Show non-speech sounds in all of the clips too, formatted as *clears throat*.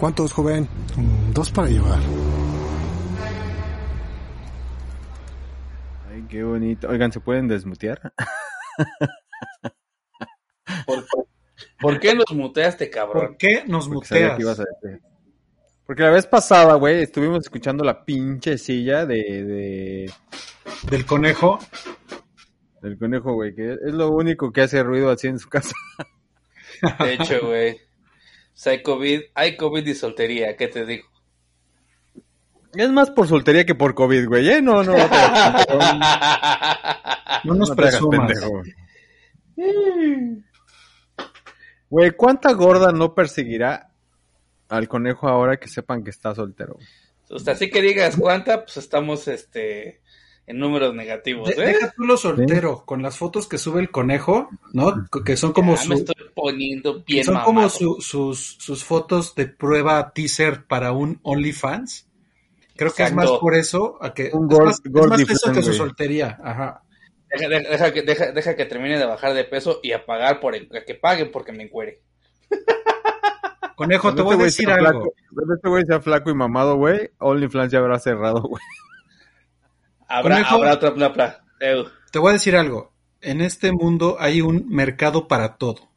¿Cuántos, joven? Dos para llevar. Ay, qué bonito. Oigan, ¿se pueden desmutear? *laughs* ¿Por, por qué nos muteaste, cabrón? ¿Por qué nos Porque sabía muteas? que ibas a decir. Porque la vez pasada, güey, estuvimos escuchando la pinche silla de, de Del conejo. del conejo, güey, que es lo único que hace ruido así en su casa. De hecho, güey. O sea, hay COVID, hay COVID y soltería, ¿qué te digo? Es más por soltería que por COVID, güey, ¿eh? No, no, no. te- *laughs* No nos no presumas. pendejo. Güey, ¿cuánta gorda no perseguirá al conejo ahora que sepan que está soltero? O sea, así que digas cuánta, pues estamos este en números negativos, De- ¿eh? deja tú lo soltero, con las fotos que sube el conejo, ¿no? Que son como, Ya me su- estoy poniendo bien son mamado. como su- sus, sus fotos de prueba teaser para un OnlyFans. Creo que es más por eso, a que, Un es gold- más, es gold más eso que su soltería. Ajá. Deja, deja- deja que, deja, deja que termine de bajar de peso y a pagar por el, a que paguen porque me encuere. *laughs* Conejo, te voy a este decir algo. flaco- este güey sea flaco y mamado, güey, OnlyFans ya habrá cerrado, güey. Habrá, Conejo. habrá otra pla, pla. Eu. Te voy a decir algo. En este mundo hay un mercado para todo.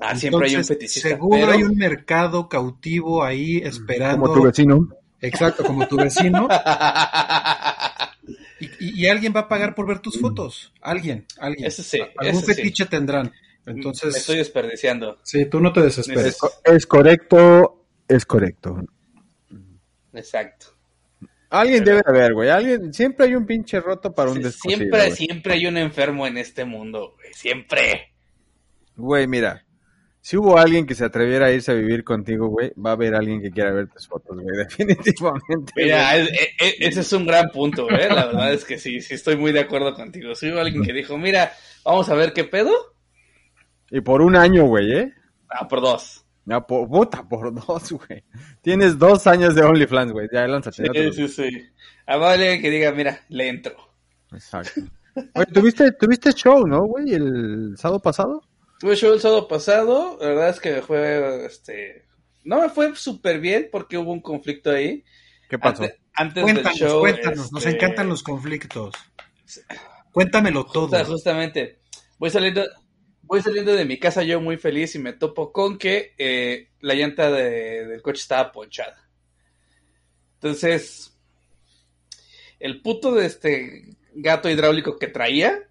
Ah, siempre hay un feticista. Seguro pero- hay un mercado cautivo ahí esperando. Como tu vecino. Exacto, como tu vecino. *laughs* Y, y- y alguien va a pagar por ver tus fotos. Alguien, alguien. Eso sí, Algún eso sí. fetiche tendrán. Me Entonces, estoy desperdiciando. sí, tú no te desesperes. Es correcto, es correcto. Exacto. Alguien debe de haber, güey. Alguien, siempre hay un pinche roto para un Sí, descosido, siempre, güey. siempre hay un enfermo en este mundo, güey. Siempre. Güey, mira. Si hubo alguien que se atreviera a irse a vivir contigo, güey, va a haber alguien que quiera ver tus fotos, güey. *laughs* Definitivamente. Mira, güey. es- e- e- ese es un gran punto, ¿eh? La verdad es que sí, sí estoy muy de acuerdo contigo. Si hubo alguien que dijo, mira, vamos a ver qué pedo. Y por un año, güey, ¿eh? Ah, por dos. No, por, puta, por dos, güey. Tienes dos años de OnlyFans, güey. Ya lánzate. Sí, te- sí, sí. Alguien que diga, mira, le entro. Exacto. Oye, ¿tuviste, tuviste show, ¿no, güey? El sábado pasado. Tuve show el sábado pasado, la verdad es que fue, este, no me fue súper bien porque hubo un conflicto ahí. ¿Qué pasó? Antes, antes del Cuéntanos, show. cuéntanos. Nos este, encantan los conflictos. Cuéntamelo todo. justa- justamente, voy saliendo, voy saliendo de mi casa yo muy feliz y me topo con que eh, la llanta de- del coche estaba ponchada. Entonces, el puto de este gato hidráulico que traía,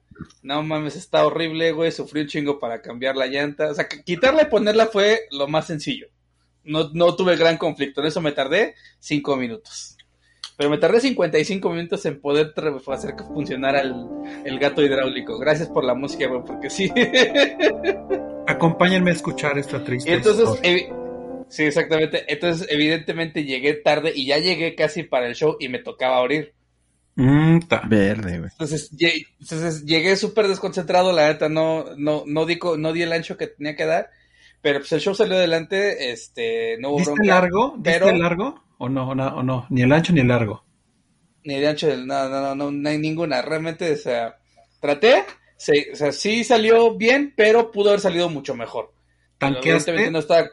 no mames, está horrible, güey, sufrí un chingo para cambiar la llanta. O sea, quitarla y ponerla fue lo más sencillo. No, no tuve gran conflicto, en eso me tardé cinco minutos. Pero me tardé 55 minutos en poder hacer que funcionara el, el gato hidráulico. Gracias por la música, güey, porque sí. *laughs* Acompáñenme a escuchar esta triste Y entonces, sí, exactamente. Entonces, evidentemente llegué tarde y ya llegué casi para el show y me tocaba abrir. Mm. Verde, güey. Entonces, entonces llegué súper desconcentrado, la neta, no, no, no, di, no di el ancho que tenía que dar. Pero pues el show salió adelante, este, no hubo ¿Diste bronca. largo? ¿Diste pero- largo? ¿O no, o no? ¿O no? Ni el ancho ni el largo. Ni de ancho, del- no, no, no, no, no hay ninguna. Realmente, o sea, traté, se- o sea, sí salió bien, pero pudo haber salido mucho mejor. ¿Tanqueaste? no está.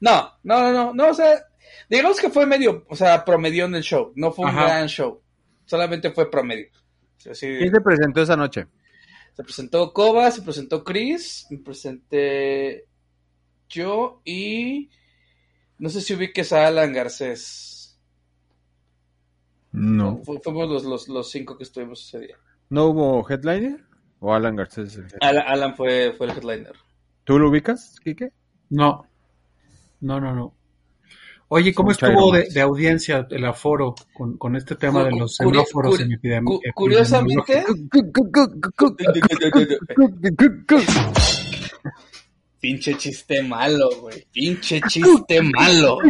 No, no, no, no, no, o sea, digamos que fue medio, o sea, promedio en el show, no fue un Ajá. gran show, solamente fue promedio. ¿Quién se presentó esa noche? se presentó Koba, se presentó Chris, me presenté yo y no sé si ubiques a Alan Garcés. No. Fu- fuimos los, los, los cinco que estuvimos ese día. ¿No hubo headliner? ¿O Alan Garcés? es el headliner? Alan, Alan fue, fue el headliner. ¿Tú lo ubicas, Kike? No. No, no, no. Oye, ¿cómo Mucha estuvo de, de audiencia el aforo con, con este tema de los semáforos cu- en epidem- cu- epidemiológicos? *laughs* curiosamente, pinche chiste malo, güey. Pinche *laughs* chiste malo. *laughs*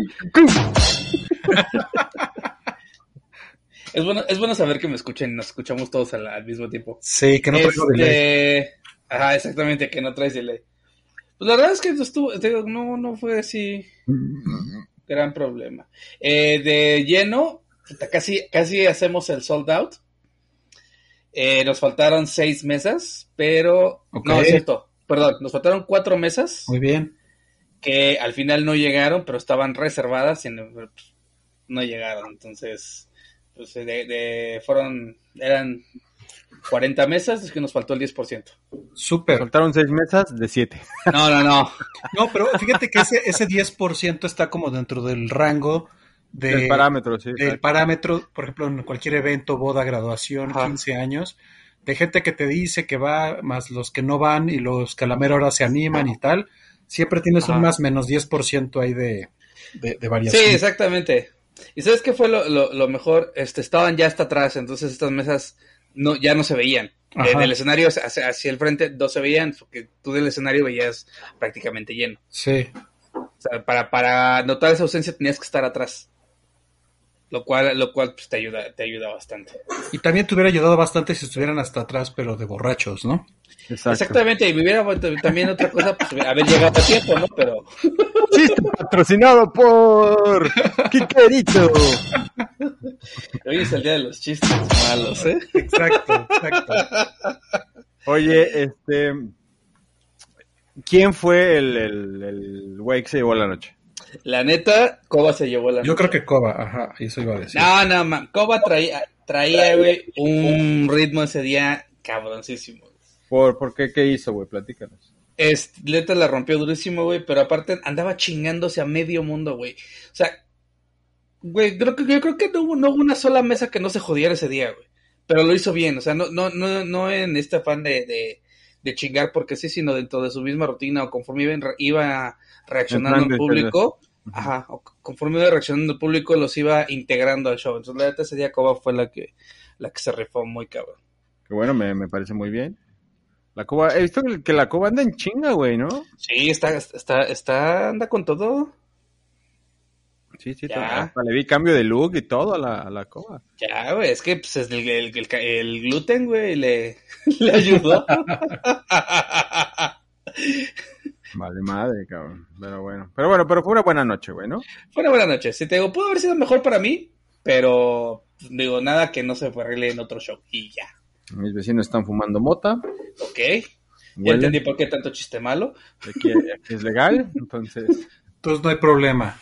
Es bueno, es bueno saber que me escuchen, nos escuchamos todos al, al mismo tiempo. Sí, que no traigo delay. Este, Ajá, exactamente, que no traes delay. Pues la verdad es que estuvo, te digo, no, no fue así gran problema. Eh, de lleno, casi, casi hacemos el sold out. Eh, nos faltaron seis mesas, pero no es cierto, perdón, nos faltaron cuatro mesas Muy bien. que al final no llegaron, pero estaban reservadas y no, pues, no llegaron. Entonces, pues de, de- fueron, eran 40 mesas, es que nos faltó el 10%. Súper. Soltaron seis mesas de siete. *laughs* No, no, no. No, pero fíjate que ese, ese 10% está como dentro del rango de, El parámetro, sí. del parámetro, por ejemplo, en cualquier evento, boda, graduación, Ajá. 15 años, de gente que te dice que va, más los que no van y los que a la mera hora se animan y tal, siempre tienes un más menos 10% ahí de, de, de Sí, variación. exactamente. ¿Y sabes qué fue lo, lo, lo mejor? Este, estaban ya hasta atrás, entonces estas mesas no, ya no se veían. Ajá. del escenario hacia, hacia el frente no se veían, porque tú del escenario veías prácticamente lleno. Sí. O sea, para, para notar esa ausencia tenías que estar atrás. Lo cual, lo cual pues, te ayuda, te ayuda bastante. Y también te hubiera ayudado bastante si estuvieran hasta atrás, pero de borrachos, ¿no? Exacto. Exactamente, y me hubiera vuelto- también otra cosa, pues haber llegado a tiempo, ¿no? Pero Chiste patrocinado por Quiquerito. hoy es el día de los chistes malos, ¿eh? Exacto, exacto. Oye, este. ¿Quién fue el, el, el güey que se llevó la noche? La neta, Coba se llevó la Yo creo que Coba, ajá, eso iba a decir. No, no, man. Coba traía, traía, güey, un ritmo ese día cabroncísimo. ¿Por, por qué? ¿Qué hizo, güey? Platícanos. Es, neta la rompió durísimo, güey, pero aparte andaba chingándose a medio mundo, güey. O sea, güey, creo que, yo creo que no hubo, no hubo una sola mesa que no se jodiera ese día, güey. Pero lo hizo bien, o sea, no, no, no, no en este afán de, de, de chingar porque sí, sino dentro de su misma rutina o conforme iba, en- iba reaccionando el público, ajá, conforme iba reaccionando el público, los iba integrando al show. Entonces, la neta, ese día Coba fue la que, la que se rifó muy cabrón. Que bueno, me, me parece muy bien. La Coba, he visto que la Coba anda en chinga, güey, ¿no? Sí, está, está, está, anda con todo. Sí, sí, Ya. le vi cambio de look y todo a la, a la Coba. Ya, güey, es que pues, es el, el, el, el gluten, güey, le, *laughs* le ayudó. *laughs* Vale, madre, cabrón. Pero bueno. Pero bueno, pero fue una buena noche, güey, ¿no? Fue una buena noche. Si te digo, pudo haber sido mejor para mí, pero digo, nada que no se arregle en otro show. Y ya. Mis vecinos están fumando mota. Ok. Ya entendí por qué tanto chiste malo. aquí, aquí es legal. Entonces, Entonces no hay problema.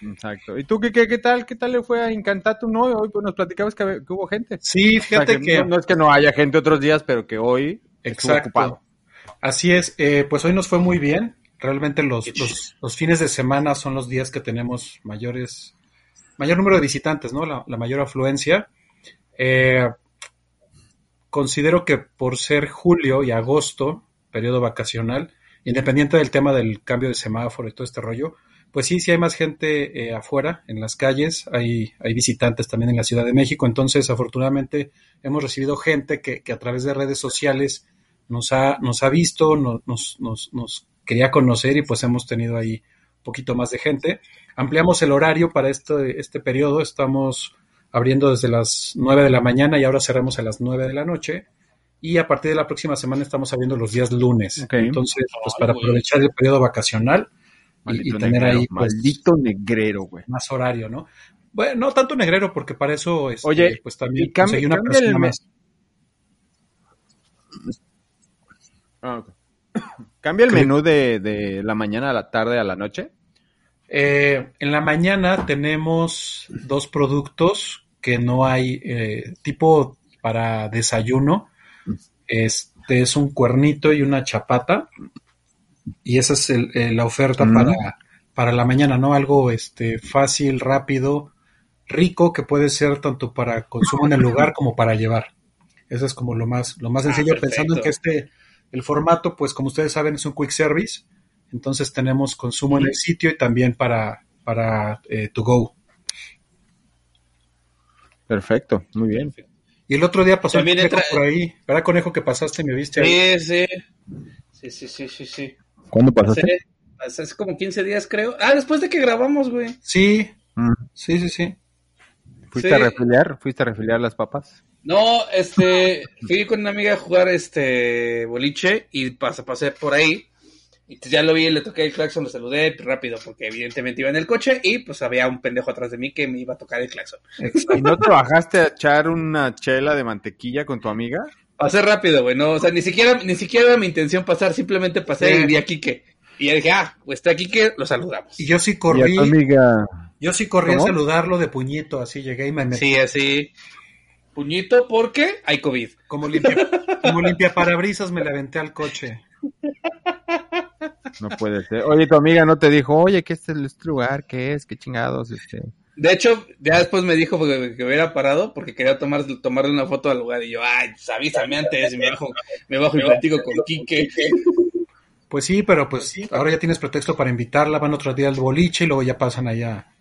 exacto. ¿Y tú qué, qué, qué tal? ¿Qué tal le fue a Incantatum hoy? Hoy pues, nos platicabas que, que hubo gente. Sí, O sea, fíjate que... no, no es que no haya gente otros días, pero que hoy estuvo Exacto. ocupado. Así es, eh, pues hoy nos fue muy bien. Realmente los, los fines de semana son los días que tenemos mayores, mayor número de visitantes, ¿no? La, la mayor afluencia. Eh, considero que por ser julio y agosto, periodo vacacional, independiente del tema del cambio de semáforo y todo este rollo, pues sí, sí hay más gente eh, afuera, en las calles, hay, hay visitantes también en la Ciudad de México, entonces afortunadamente hemos recibido gente que, que a través de redes sociales nos ha, nos ha visto, no- nos, nos, nos quería conocer y pues hemos tenido ahí un poquito más de gente. Ampliamos el horario para este, este periodo, estamos abriendo desde las 9 de la mañana y ahora cerramos a las 9 de la noche. Y a partir de la próxima semana estamos abriendo los días lunes. Entonces, pues para aprovechar el periodo vacacional y, tener negrero, ahí pues, maldito negrero, güey. más horario, ¿no? Bueno, no tanto negrero, porque para eso este, Oye, pues también y cambia- conseguí una el persona me- más. Ah. ¿Cambia el menú de, de la mañana a la tarde a la noche? Eh, en la mañana tenemos dos productos que no hay, eh, tipo para desayuno. Este es un cuernito y una chapata. Y esa es el- eh, la oferta Mm. para, para la mañana, ¿no? Algo este, fácil, rápido, rico, que puede ser tanto para consumo en el lugar como para llevar. Eso es como lo más, lo más Ah, sencillo, pensando en que este, el formato, pues como ustedes saben, es un quick service. Entonces tenemos consumo en el sitio y también para, para eh, to go. Perfecto, muy bien. Y el otro día pasó También el conejo entra- por ahí. ¿Verdad, conejo, que pasaste y me viste ahí? Sí, sí. Sí, sí, sí, sí, sí. ¿Cuándo pasaste? Hace, hace- hace como 15 días, creo. Ah, después de que grabamos, güey. Sí, Mm. sí, sí, sí. ¿Fuiste Sí. a refiliar? ¿Fuiste a refiliar las papas? No, este, fui con una amiga a jugar este boliche y pas- pasé por ahí. Y pues ya lo vi, le toqué el claxon, lo saludé rápido porque evidentemente iba en el coche y pues había un pendejo atrás de mí que me iba a tocar el claxon. ¿Y no te bajaste a echar una chela de mantequilla con tu amiga? Pasé rápido, güey, no, o sea, ni siquiera, ni siquiera era mi intención pasar, simplemente pasé Sí. y vi a Quique. Y ya dije, ah, pues está aquí que lo saludamos. Y yo sí Y a corrí, tu amiga. yo sí corrí ¿Cómo? a saludarlo de puñito, así llegué y me metí. Sí, así. Puñito porque hay COVID. Como limpia, como limpia parabrisas me la aventé al coche. No puede ser. Oye, tu amiga no te dijo, oye, que este es este lugar, ¿qué es? ¿Qué chingados? Este... De hecho, ya después me dijo que, que hubiera parado porque quería tomar, tomarle una foto al lugar. Y yo, ay, pues avísame antes, y me bajo, me bajo y platico con Quique. Pues sí, pero pues ahora ya tienes pretexto para invitarla, van otro día al boliche y luego ya pasan allá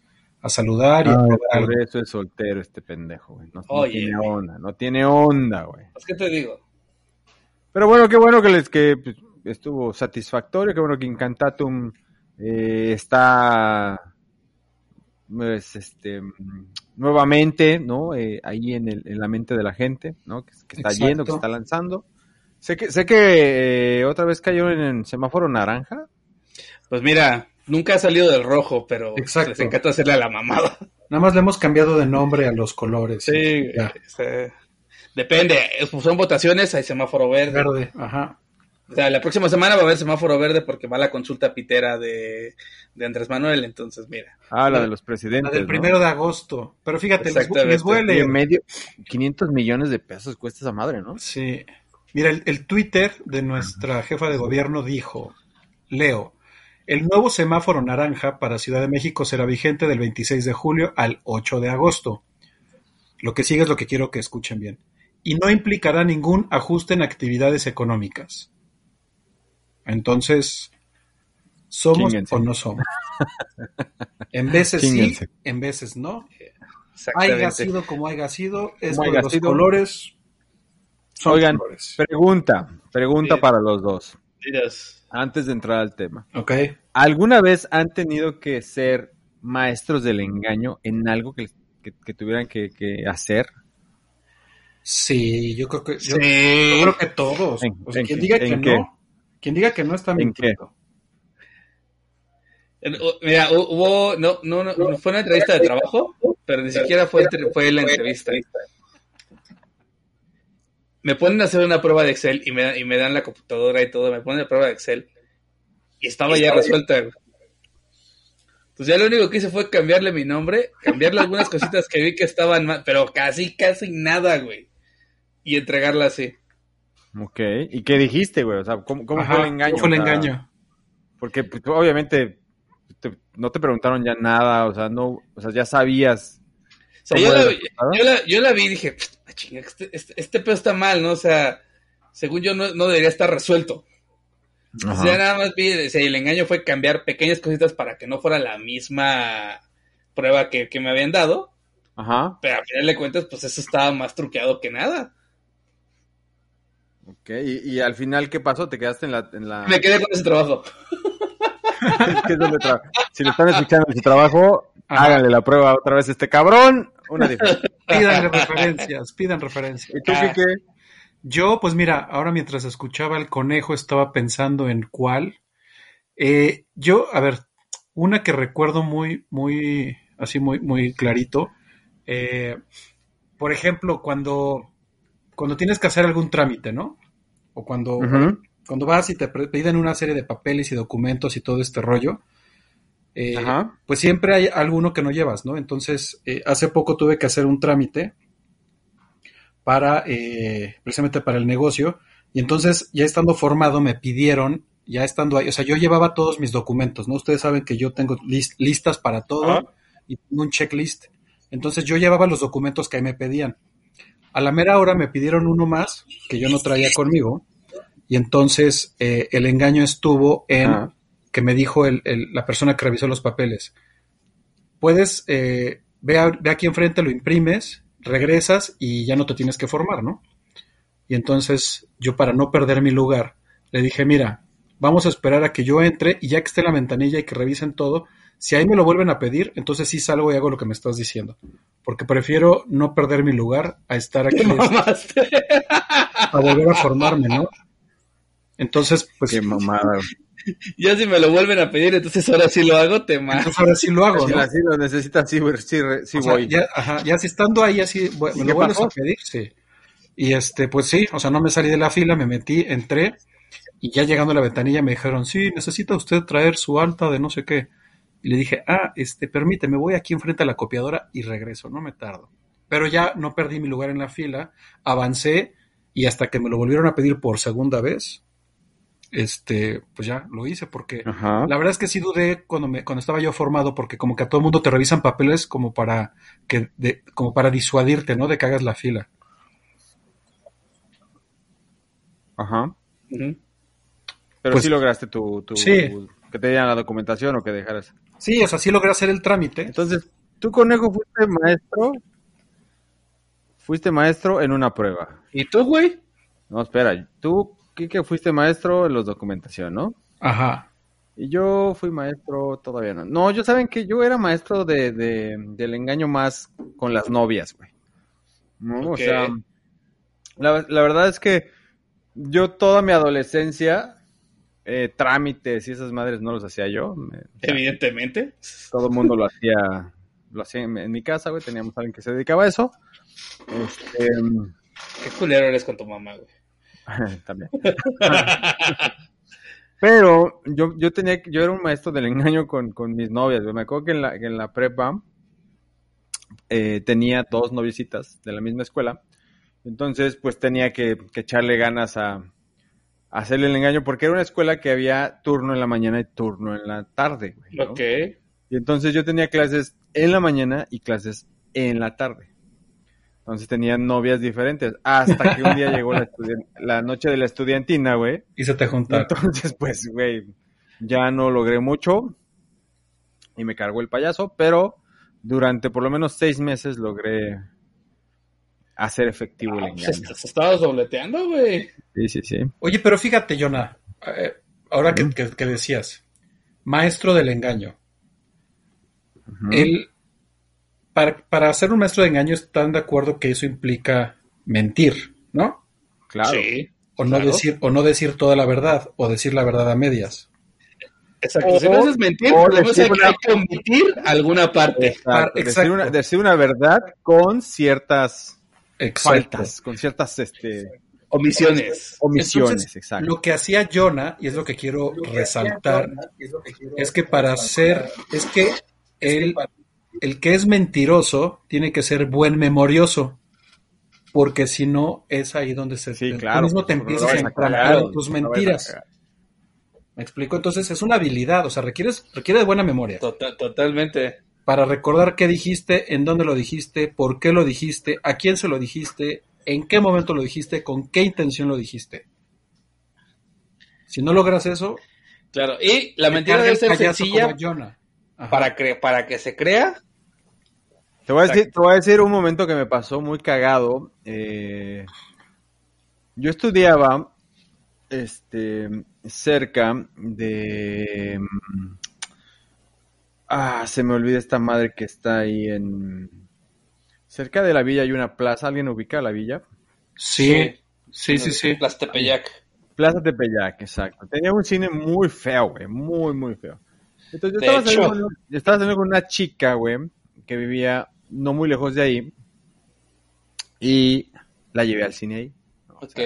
a saludar y a Ay, probar algo. por eso es soltero este pendejo, güey. No, tiene güey. onda, no tiene onda, güey. Pues, ¿qué te digo? Pero bueno, qué bueno que les que pues, estuvo satisfactorio, qué bueno que Incantatum eh, está pues, este nuevamente, ¿no? Eh, ahí en, el, en la mente de la gente, ¿no? Que, que está Exacto. yendo, que se está lanzando. Sé que sé que eh, otra vez cayó en el semáforo naranja. Pues mira, nunca ha salido del rojo, pero Exacto. les encanta hacerle a la mamada. Nada más le hemos cambiado de nombre a los colores. Sí, Ya. este, depende. Pues son votaciones, hay semáforo verde. Verde, ajá. O sea, la próxima semana va a haber semáforo verde porque va la consulta pitera de, de Andrés Manuel. Entonces, mira. Ah, la de los presidentes. La del ¿no? primero de agosto. Pero fíjate, les, les leer. medio 500 millones de pesos cuesta esa madre, ¿no? Sí. Mira, el, el Twitter de nuestra jefa de gobierno dijo, Leo, el nuevo semáforo naranja para Ciudad de México será vigente del 26 de julio al 8 de agosto. Lo que sigue es lo que quiero que escuchen bien. Y no implicará ningún ajuste en actividades económicas. Entonces, ¿somos o no somos? En veces sí, en veces no. Exactamente. Haya sido como haya sido, es haya los sido. colores. Son Oigan, colores. Pregunta, pregunta Bien. para los dos, Miras. antes de entrar al tema. Ok. ¿Alguna vez han tenido que ser maestros del engaño en algo que, que- que tuvieran que, que hacer? Sí, yo creo que yo, Sí. yo creo que todos. ¿En- O sea, en quien diga que qué? no, quien diga que no está ¿En mintiendo. Mira, hu- hubo, no, no, no, fue una entrevista de trabajo, pero ni siquiera fue, fue la entrevista. Me ponen a hacer una prueba de Excel y me, dan- y me dan la computadora y todo, me ponen la prueba de Excel y estaba ya resuelta. Pues ya lo único que hice fue cambiarle mi nombre, cambiarle algunas *laughs* cositas que vi que estaban mal, pero casi, casi nada, güey. Y entregarla así. Ok, ¿y qué dijiste, güey? O sea, ¿cómo, cómo Ajá, fue el engaño? ¿cómo fue O sea, engaño? Porque pues, obviamente te- no te preguntaron ya nada, o sea, no, o sea, ya sabías. O sea, yo la, yo, la, yo la vi y dije, "Ah, chinga, este, este, este pedo está mal, ¿no? O sea, según yo no, no debería estar resuelto. O sea, nada más vi, o sea, el engaño fue cambiar pequeñas cositas para que no fuera la misma prueba que, que me habían dado, Ajá, pero al final de cuentas, pues eso estaba más truqueado que nada. ok, y, y al final, ¿qué pasó? ¿Te quedaste en la... En la... Me quedé con ese trabajo. *laughs* ¿Qué es donde tra- Si le están escuchando en su trabajo, Ajá. háganle la prueba otra vez a este cabrón. Una diferencia. *laughs* Pidan referencias, pidan referencias. ¿Y tú Ah. qué qué? Yo, pues mira, ahora mientras escuchaba el conejo estaba pensando en cuál. Eh, yo, a ver, una que recuerdo muy, muy, así muy, muy clarito. eh, por ejemplo, cuando, cuando tienes que hacer algún trámite, ¿no? O cuando, cuando vas y te piden una serie de papeles y documentos y todo este rollo, eh, pues siempre hay alguno que no llevas, ¿no? Entonces, eh, hace poco tuve que hacer un trámite para, eh, precisamente para el negocio, y entonces, ya estando formado, me pidieron, ya estando ahí, o sea, yo llevaba todos mis documentos, ¿no? Ustedes saben que yo tengo lis- listas para todo y tengo un checklist. Entonces, yo llevaba los documentos que ahí me pedían. A la mera hora me pidieron uno más que yo no traía conmigo, y entonces eh, el engaño estuvo en que me dijo el- el- la persona que revisó los papeles. Puedes, eh, ve, a- ve aquí enfrente, lo imprimes, regresas y ya no te tienes que formar, ¿no? Y entonces yo para no perder mi lugar, le dije, mira, vamos a esperar a que yo entre y ya que esté en la ventanilla y que revisen todo, si ahí me lo vuelven a pedir, entonces sí salgo y hago lo que me estás diciendo. Porque prefiero no perder mi lugar a estar aquí Te mamaste. a volver a formarme, ¿no? Entonces, pues, Qué mamada. Ya si me lo vuelven a pedir, entonces ahora sí lo hago, te mato. entonces ahora sí lo hago, Si ¿no? así lo necesitas, sí, sí, sí O sea, voy. ya, ajá, ya si estando ahí así, bu- ¿Y me lo vuelves pasó? a pedir, sí. Y este, pues sí, o sea, no me salí de la fila, me metí, entré, y ya llegando a la ventanilla me dijeron, sí, necesita usted traer su alta de no sé qué. Y le dije, ah, este, permíteme, voy aquí enfrente a la copiadora y regreso, no me tardo. Pero ya no perdí mi lugar en la fila, avancé, y hasta que me lo volvieron a pedir por segunda vez, este, pues ya lo hice, porque Ajá. la verdad es que sí dudé cuando me, cuando estaba yo formado, porque como que a todo el mundo te revisan papeles como para que, de, como para disuadirte, ¿no? De que hagas la fila. Ajá. Pero Pues- sí lograste tu, tu- Sí. que te dieran la documentación o que dejaras. Sí, o sea, sí logré hacer el trámite. Entonces, tú, conejo, fuiste maestro. Fuiste maestro en una prueba. ¿Y tú, güey? No, espera. Tú, Kike, fuiste maestro en los documentación, ¿no? Ajá. Y yo fui maestro todavía no. No, yo saben que yo era maestro de, de- del engaño más con las novias, güey. ¿No? Ok. O sea, la, la verdad es que yo toda mi adolescencia, eh, trámites y esas madres no los hacía yo. Me- o sea, Evidentemente. todo el mundo lo hacía, lo hacía en, en mi casa, güey. Teníamos a alguien que se dedicaba a eso. Este, Qué culero eres con tu mamá, güey. *laughs* también. Pero yo, yo tenía, yo era un maestro del engaño con, con mis novias. Me acuerdo que en la, que en la prepa eh, tenía dos noviecitas de la misma escuela. Entonces, pues tenía que, que echarle ganas a, a hacerle el engaño, porque era una escuela que había turno en la mañana y turno en la tarde, güey. ¿no? Ok. Y entonces yo tenía clases en la mañana y clases en la tarde. Entonces tenía novias diferentes. Hasta que un día *laughs* llegó la, noche de la estudiantina, güey. Y se te juntaron. Entonces, pues, güey, ya no logré mucho y me cargó el payaso, pero durante por lo menos seis meses logré hacer efectivo el Ah, pues, engaño. estás- estabas dobleteando, güey. Sí, sí, sí. Oye, pero fíjate, Jonah, eh, ahora que, que- que decías, maestro del engaño. Él, para, para ser un maestro de engaño, están de acuerdo que eso implica mentir, ¿no? Claro. Sí. O no, Claro. decir, o no decir toda la verdad, o decir la verdad a medias. Exacto. O- si no haces mentir, una- hay que omitir alguna parte. Exacto. Decir, una, decir una verdad con ciertas Exacto. faltas, con ciertas este, Omisiones. omisiones, Entonces, exacto. Lo que hacía Jonah, y es lo que quiero resaltar, es que para ser, es que él, el que es mentiroso tiene que ser buen memorioso, porque si no es ahí donde se Sí, tú claro. mismo te pues, no empiezas a cagar, en tus no mentiras. ¿Me explico? Entonces es una habilidad, o sea, requieres, requiere de buena memoria Tota- totalmente. para recordar qué dijiste, en dónde lo dijiste, por qué lo dijiste, a quién se lo dijiste, en qué momento lo dijiste, con qué intención lo dijiste. Si no logras eso, Claro. Y la te mentira debe ser sencilla. Ajá. para, cre- para que se crea. Te voy, a decir, te voy a decir un momento que me pasó muy cagado. Eh, yo estudiaba este, cerca de... Ah, se me olvida esta madre que está ahí en... Cerca de la villa hay una plaza. ¿Alguien ubica la villa? Sí, sí, sí, sí. Las Tepeyac. Plaza Tepeyac, exacto. Tenía un cine muy feo, güey. Muy, muy feo. Entonces yo estaba, saliendo, con- yo estaba saliendo con una chica, güey, que vivía no muy lejos de ahí. Y la llevé al cine ahí. Ok.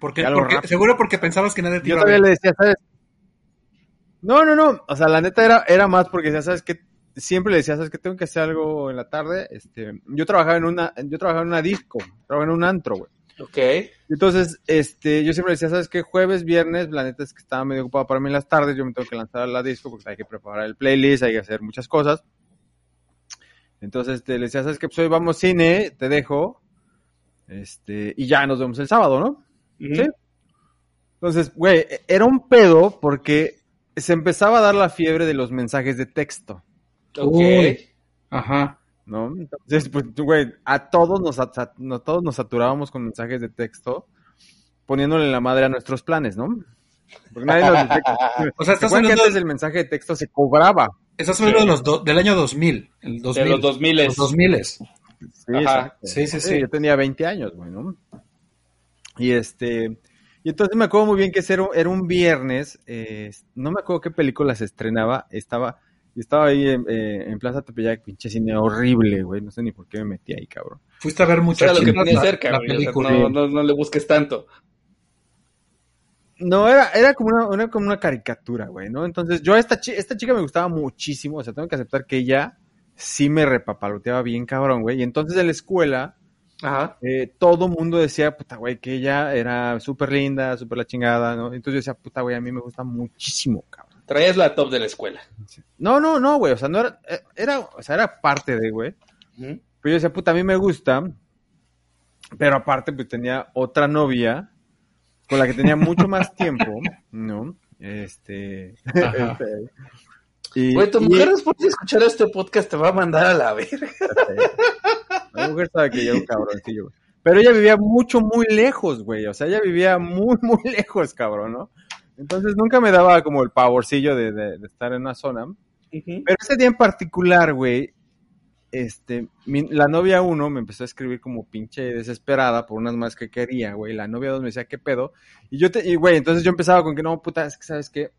Porque, porque- seguro porque pensabas que nadie te Yo iba a todavía le decía, ¿sabes? No, no, no. O sea, la neta era, era más porque ¿sabes qué? Siempre le decía, ¿sabes qué? Tengo que hacer algo en la tarde. Este, yo trabajaba en una, yo trabajaba en una disco, trabajaba en un antro, güey. Ok. Entonces, este, yo siempre decía, ¿sabes qué? Jueves, viernes, la neta es que estaba medio ocupado para mí en las tardes, yo me tengo que lanzar a la disco porque hay que preparar el playlist, hay que hacer muchas cosas. Entonces, este, le decía, ¿sabes qué? Pues hoy vamos cine, te dejo. Este, y ya nos vemos el sábado, ¿no? Sí. Entonces, güey, era un pedo porque se empezaba a dar la fiebre de los mensajes de texto, Ok. Uy. Ajá. ¿No? Entonces, pues, güey, a todos nos, no, todos nos saturábamos con mensajes de texto, poniéndole la madre a nuestros planes, ¿no? Porque nadie que- *laughs* O sea, ¿Se estás acuerdan que hablando, antes el mensaje de texto se cobraba? estás hablando de los do- del año 2000. El 2000 De los 2000. Los 2000. Sí. Sí, sí, sí. Yo tenía 20 años, güey, ¿no? Y este. Y entonces me acuerdo muy bien que ese era, un- era un viernes. eh, no me acuerdo qué película se estrenaba. Estaba. Y Estaba ahí en, eh, en Plaza Tepeyac, pinche cine horrible, güey. No sé ni por qué me metí ahí, cabrón. Fuiste a ver Era muchachos. lo que tenía la, cerca, la güey. o sea, película. no, no, no le busques tanto. No, era, era como una, una- como una caricatura, güey, ¿no? Entonces, yo a esta, chi- esta chica me gustaba muchísimo. O sea, tengo que aceptar que ella sí me repapaloteaba bien, cabrón, güey. Y entonces en la escuela. Ajá. eh, todo mundo decía, puta, güey, que ella era súper linda, súper la chingada, ¿no? Entonces yo decía, puta, güey, a mí me gusta muchísimo, cabrón. Traías la top de la escuela. No, no, no, güey, o sea, no era, eh, era, o sea, era parte de, güey. Pero yo decía, puta, a mí me gusta, pero aparte, pues tenía otra novia con la que tenía mucho más *laughs* tiempo, ¿no? Este... *laughs* Este, y, Güey, tu y- mujer después de escuchar este podcast te va a mandar a la verga. *laughs* La mujer sabe que yo era un cabroncillo, güey. Pero ella vivía mucho, muy lejos, güey. O sea, ella vivía muy, muy lejos, cabrón, ¿no? Entonces nunca me daba como el pavorcillo de, de- de estar en una zona. Pero ese día en particular, güey, este, mi- la novia uno me empezó a escribir como pinche desesperada por unas más que quería, güey. La novia dos me decía, ¿qué pedo? Y yo te, y güey, entonces yo empezaba con que no, puta, es que sabes qué.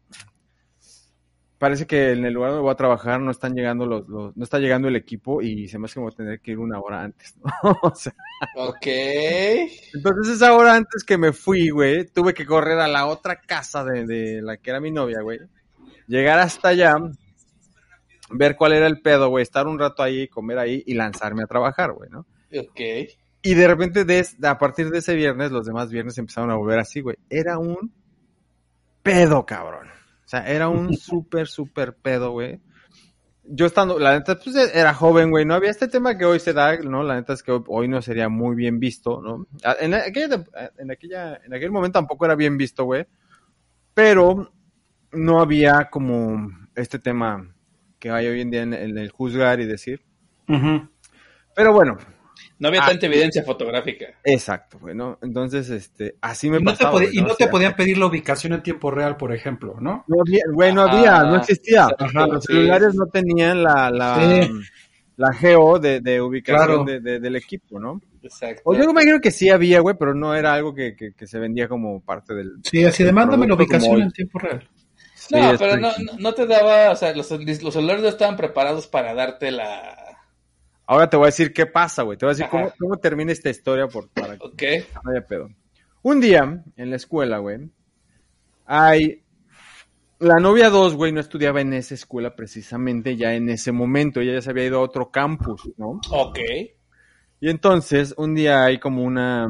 Parece que en el lugar donde voy a trabajar no están llegando los, los- no está llegando el equipo y se me hace que voy a tener que ir una hora antes, ¿no? *laughs* O sea, Ok. entonces esa hora antes que me fui, güey, tuve que correr a la otra casa de, de la que era mi novia, güey. Llegar hasta allá, ver cuál era el pedo, güey, estar un rato ahí, comer ahí y lanzarme a trabajar, güey, ¿no? Ok. Y de repente, des- a partir de ese viernes, los demás viernes empezaron a volver así, güey. Era un pedo, cabrón. O sea, era un súper, súper pedo, güey. Yo estando, la neta, pues era joven, güey. No había este tema que hoy se da, ¿no? La neta es que hoy, hoy no sería muy bien visto, ¿no? En aquella, en aquella, en aquel momento tampoco era bien visto, güey. Pero no había como este tema que hay hoy en día en, en el juzgar y decir. Ujú. Pero bueno, No había Ah. tanta evidencia fotográfica. Exacto, güey, ¿no? Entonces, este, así me Y no, te, pasaba. y ¿no? O te sea, podían pedir la ubicación en tiempo real, por ejemplo, ¿no? No había, güey, no había, Ah, no existía. exacto, Los sí. celulares no tenían la, la, Sí. la geo de, de ubicación Claro. de- de- del equipo, ¿no? Exacto. O yo me imagino que sí había, güey, pero no era algo que, que, que se vendía como parte del... Sí, así de mándame la ubicación en tiempo real. No, es pero no- no te daba, o sea, los, los celulares no estaban preparados para darte la... Ahora te voy a decir qué pasa, güey. Te voy a decir cómo, cómo termina esta historia por, para que Ok. no haya pedo. Un día, en la escuela, güey, hay... La novia 2, güey, no estudiaba en esa escuela precisamente ya en ese momento. Ella ya se había ido a otro campus, ¿no? Ok. Y entonces, un día hay como una...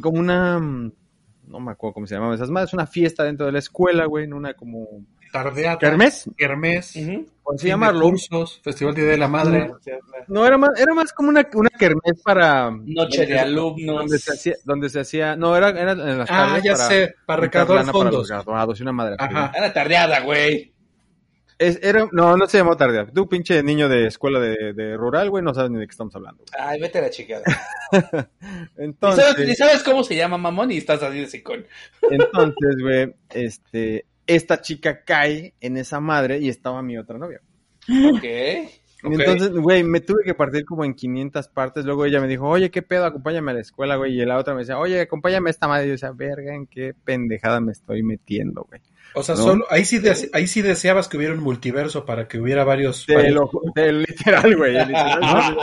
Como una... No me acuerdo cómo se llamaba esas madres. Una fiesta dentro de la escuela, güey. Una como... Tardeata. ¿Kermés? Kermés. Ujú. Por así fin de llamarlo. cursos, Festival Día de la Madre. No, era más, era más como una, una kermés para... Noche de alumnos. Donde se hacía, donde se hacía, no, era, era en las Ah, tardes ya para sé, para recaudar lana para los fondos. graduados y una madre. Ajá. Era tardeada, güey. Es, era, no, no se llamó tarde. Tú, pinche niño de escuela de, de rural, güey, no sabes ni de qué estamos hablando. güey. Ay, vete a la *laughs* sabes, ni Entonces, sabes cómo se llama, mamón, y estás así de sicón. entonces, güey, este, esta chica cae en esa madre y estaba mi otra novia. Ok. *laughs* Y Ok. Entonces, güey, me tuve que partir como en 500 partes. Luego ella me dijo, oye, ¿qué pedo? Acompáñame a la escuela, güey. Y la otra me decía, oye, acompáñame a esta madre. Y yo decía, verga, ¿en qué pendejada me estoy metiendo, güey? O sea, ¿No? solo, ahí, sí dese- ahí sí deseabas que hubiera un multiverso para que hubiera varios. Varios- lo, te- literal, güey. *laughs* literal.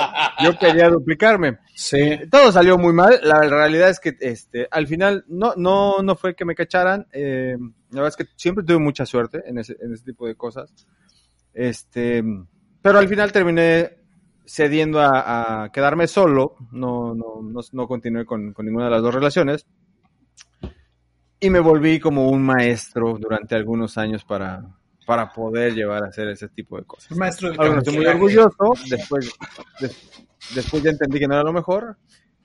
Yo quería duplicarme. Sí. Todo salió muy mal. La realidad es que este, al final no, no, no fue que me cacharan. Eh, la verdad es que siempre tuve mucha suerte en ese, en ese tipo de cosas. Este, pero al final terminé cediendo a, a quedarme solo. No, no, no, no continué con, con ninguna de las dos relaciones. Y me volví como un maestro durante algunos años para, para poder llevar a hacer ese tipo de cosas. Maestro del que estoy muy orgulloso. Después, des- después ya entendí que no era lo mejor.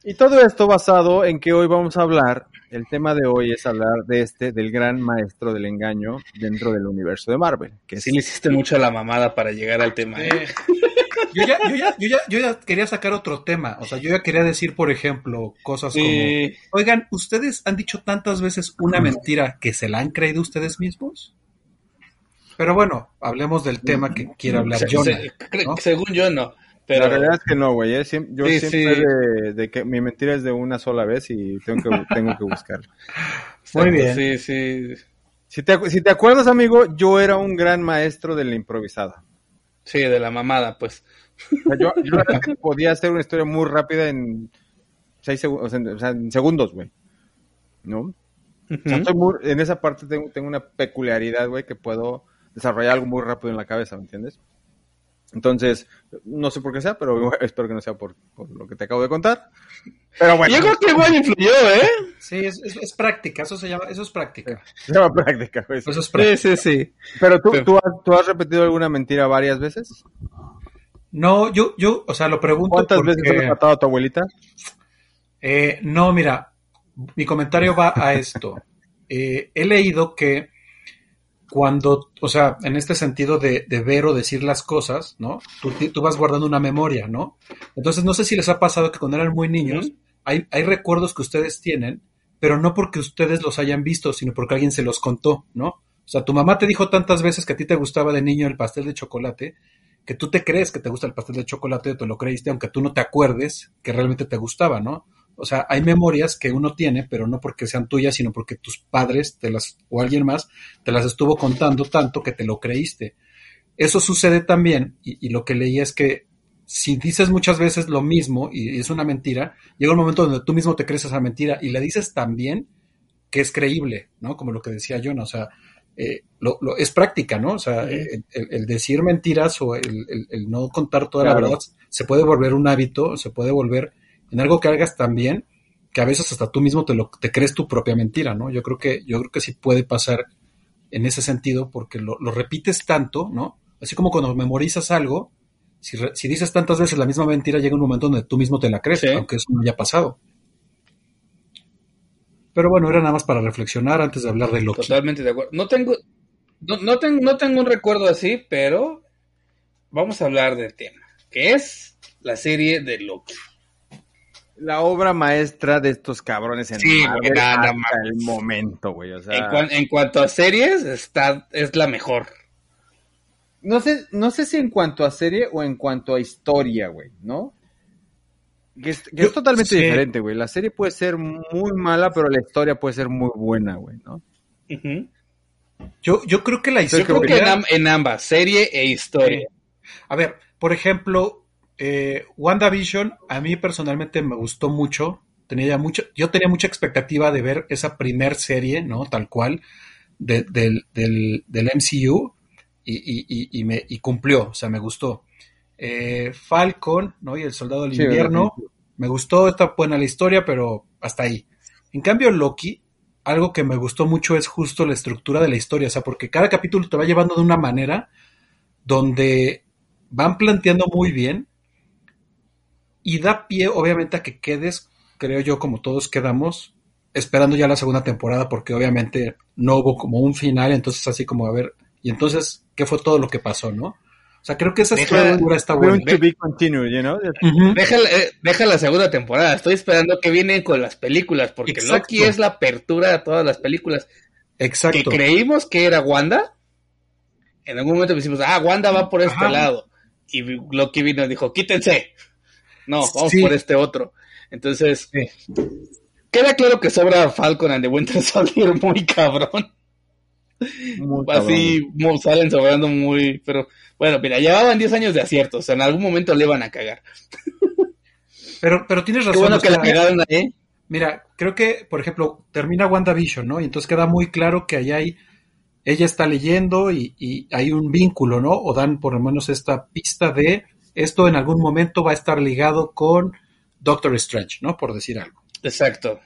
Y todo esto basado en que hoy vamos a hablar, el tema de hoy es hablar de este, del gran maestro del engaño dentro del universo de Marvel. Que sí le hiciste mucho a la mamada para llegar al tema. ¿eh? *laughs* Yo, ya, yo, ya, yo, ya, yo ya quería sacar otro tema. O sea, yo ya quería decir, por ejemplo, cosas como, oigan, ¿ustedes han dicho tantas veces una mentira que se la han creído ustedes mismos? Pero bueno, hablemos del tema que quiere hablar Jonah. Según yo, no. Pero... La realidad es que no, güey. ¿eh? yo siempre De, que mi mentira es de una sola vez y tengo que, *laughs* tengo que buscarlo. *laughs* Muy bien. Sí, sí. Si te, si te acuerdas, amigo, yo era un gran maestro de la improvisada. Sí, de la mamada, pues. yo, yo podía hacer una historia muy rápida en seis segundos, o sea, en segundos, güey. ¿No? en esa parte tengo, tengo una peculiaridad, güey, que puedo desarrollar algo muy rápido en la cabeza, ¿me entiendes? Entonces, no sé por qué sea, pero *laughs* espero que no sea por, lo que te acabo de contar. Pero bueno. Yo creo que igual influyó, ¿eh? Sí, es, es, práctica, eso se llama, eso es práctica. Se llama práctica, güey. Eso es práctica. Sí, sí, sí. Pero tú, ¿tú, has, ¿tú has repetido alguna mentira varias veces? No, yo, yo, o sea, lo pregunto. ¿Cuántas veces has matado a tu abuelita? Eh, no, mira, mi comentario va a esto. Eh, he leído que cuando, o sea, en este sentido de, ver o decir las cosas, ¿no? Tú, tú, vas guardando una memoria, ¿no? Entonces, no sé si les ha pasado que cuando eran muy niños, hay, hay recuerdos que ustedes tienen, pero no porque ustedes los hayan visto, sino porque alguien se los contó, ¿no? O sea, tu mamá te dijo tantas veces que a ti te gustaba de niño el pastel de chocolate, que tú te crees que te gusta el pastel de chocolate, te lo creíste, aunque tú no te acuerdes que realmente te gustaba, ¿no? O sea, hay memorias que uno tiene, pero no porque sean tuyas, sino porque tus padres te las, o alguien más te las estuvo contando tanto que te lo creíste. Eso sucede también, y, lo que leí es que si dices muchas veces lo mismo y es una mentira, llega un momento donde tú mismo te crees esa mentira y le dices también que es creíble, ¿no? Como lo que decía Jonah, o sea, eh, lo, es práctica, ¿no? O sea, el, decir mentiras o el, no contar toda la verdad se puede volver un hábito, se puede volver en algo que hagas también, que a veces hasta tú mismo te, lo, te crees tu propia mentira, ¿no? Yo creo que, yo creo que sí puede pasar en ese sentido porque lo, repites tanto, ¿no? Así como cuando memorizas algo, si, si, dices tantas veces la misma mentira, llega un momento donde tú mismo te la crees, aunque eso no haya pasado. Pero bueno, era nada más para reflexionar antes de hablar de Loki. Totalmente de acuerdo. No tengo, no, no, tengo, no tengo un recuerdo así, pero vamos a hablar del tema, que es la serie de Loki la obra maestra de estos cabrones en sí, hasta el momento, güey. O sea... en, cuanto a series, está, es la mejor. No sé, no sé si en cuanto a serie o en cuanto a historia, güey, ¿no? Que es, totalmente diferente, güey. La serie puede ser muy mala, pero la historia puede ser muy buena, güey, ¿no? yo, yo creo que la historia... Yo creo que en, ambas, serie e historia. A ver, por ejemplo, eh, WandaVision a mí personalmente me gustó mucho. Tenía mucho, yo tenía mucha expectativa de ver esa primer serie, ¿no? Tal cual, del, MCU y, me, cumplió, o sea, me gustó. Eh, Falcon, ¿no? Y el Soldado del Invierno, me gustó, está buena la historia, pero hasta ahí. En cambio, Loki, algo que me gustó mucho es justo la estructura de la historia, o sea, porque cada capítulo te va llevando de una manera donde van planteando muy bien y da pie, obviamente, a que quedes, creo yo, como todos quedamos, esperando ya la segunda temporada, porque obviamente no hubo como un final, entonces así como a ver, y entonces, ¿qué fue todo lo que pasó, no? O sea, creo que esa estructura está buena. Eh, deja, la segunda temporada. Estoy esperando que vienen con las películas, porque Loki es la apertura de todas las películas. Exacto. Que creímos que era Wanda. En algún momento decimos, ah, Wanda va por este lado. Y Loki vino y dijo, quítense. No, vamos por este otro. Entonces, queda claro que sobra Falcon and the Winter Soldier *laughs* muy cabrón. Así salen sobrando muy, pero bueno, mira, llevaban 10 años de aciertos, en algún momento le van a cagar. Pero, pero tienes razón. bueno que la cagaron ahí. Mira, creo que, por ejemplo, termina WandaVision, ¿no? Y entonces queda muy claro que allá hay, ella está leyendo y, y hay un vínculo, ¿no? O dan por lo menos esta pista de esto en algún momento va a estar ligado con Doctor Strange, ¿no? Por decir algo. Exacto.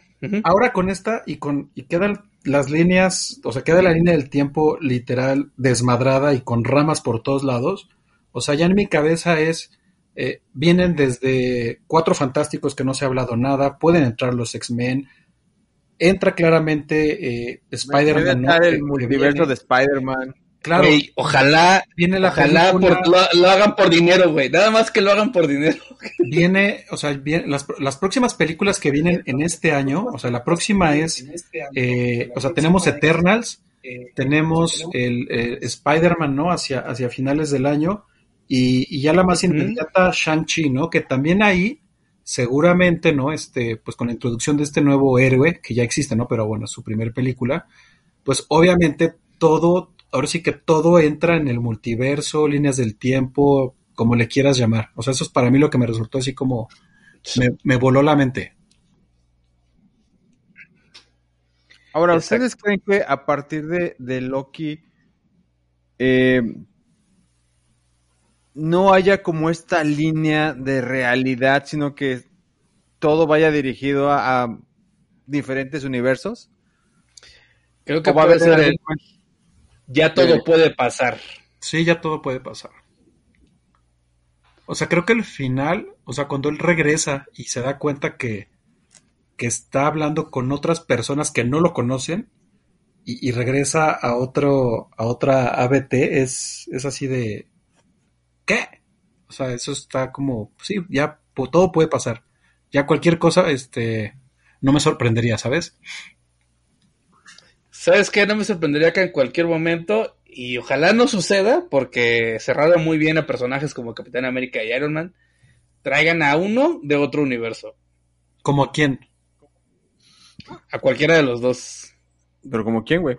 Ahora con esta y con y quedan las líneas, o sea, queda la línea del tiempo literal desmadrada y con ramas por todos lados. O sea, ya en mi cabeza es eh, vienen desde Cuatro Fantásticos que no se ha hablado nada, pueden entrar los X-Men, entra claramente eh, Spider-Man. ¿no? el multiverso de Spider-Man. Claro. ojalá, viene la ojalá lo, hagan por dinero, güey. Nada más que lo hagan por dinero. *laughs* Viene, o sea, las, las, próximas películas que vienen en este año, o sea, la próxima es, eh, o sea, tenemos Eternals, tenemos el, Spider-Man, ¿no? Hacia, hacia finales del año. Y, ya la más inmediata, Shang-Chi, ¿no? Que también ahí, seguramente, ¿no? Este, pues con la introducción de este nuevo héroe, que ya existe, ¿no? Pero bueno, su primer película, pues obviamente todo, ahora sí que todo entra en el multiverso, líneas del tiempo, como le quieras llamar. O sea, eso es para mí lo que me resultó así como, me, voló la mente. Ahora, ¿ustedes creen que a partir de, de Loki eh, no haya como esta línea de realidad, sino que todo vaya dirigido a, diferentes universos? Creo que puede ser ya todo puede pasar. Sí, ya todo puede pasar. O sea, creo que el final, o sea, cuando él regresa y se da cuenta que, que está hablando con otras personas que no lo conocen y, y regresa a otro, a otra ABT, es, es así de, ¿qué? O sea, eso está como, sí, ya todo puede pasar. Ya cualquier cosa, este, no me sorprendería, ¿sabes? ¿Sabes qué? No me sorprendería que en cualquier momento, y ojalá no suceda, porque cerraron muy bien a personajes como Capitán América y Iron Man, traigan a uno de otro universo. ¿Como a quién? A cualquiera de los dos. ¿Pero como quién, güey?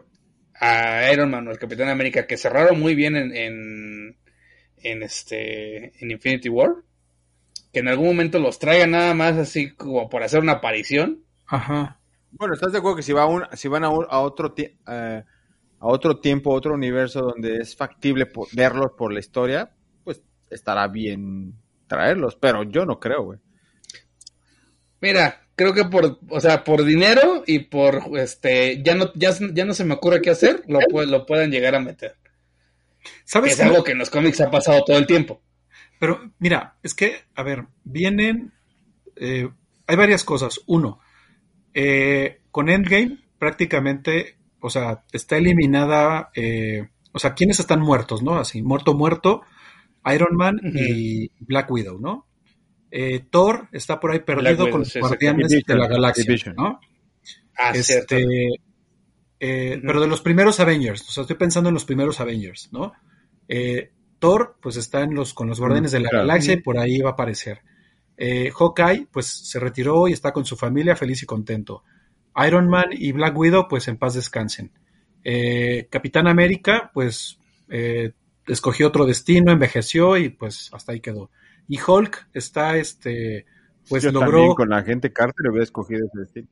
A Iron Man o al Capitán América, que cerraron muy bien en en este en Infinity War que en algún momento los traigan nada más así como por hacer una aparición. Ajá. Bueno, ¿estás de acuerdo que si, va un, si van a, a otro eh, a otro tiempo, otro universo donde es factible verlos por la historia, pues estará bien traerlos, pero yo no creo, güey. Mira, creo que por, o sea, por dinero y por este, ya no, ya, ya no se me ocurre qué hacer, lo, lo puedan llegar a meter. ¿Sabes? es algo que en los cómics ha pasado todo el tiempo. Pero mira, es que, a ver, vienen. Eh, hay varias cosas. Uno, eh, con Endgame prácticamente, o sea, está eliminada. Eh, o sea, ¿quiénes están muertos, no? Así, muerto, muerto. Iron Man y Black Widow, ¿no? Thor está por ahí perdido con los guardianes de la galaxia, ¿no? Ah, este, eh, pero de los primeros Avengers, o sea, estoy pensando en los primeros Avengers, ¿no? Eh, Thor, pues está en los, con los Guardianes de la Galaxia y por ahí va a aparecer. Eh, Hawkeye, pues se retiró y está con su familia feliz y contento. Iron Man y Black Widow, pues en paz descansen. Capitán América, pues escogió otro destino, envejeció y pues hasta ahí quedó. Y Hulk está, este, pues logró... con la gente Carter hubiera escogido ese destino.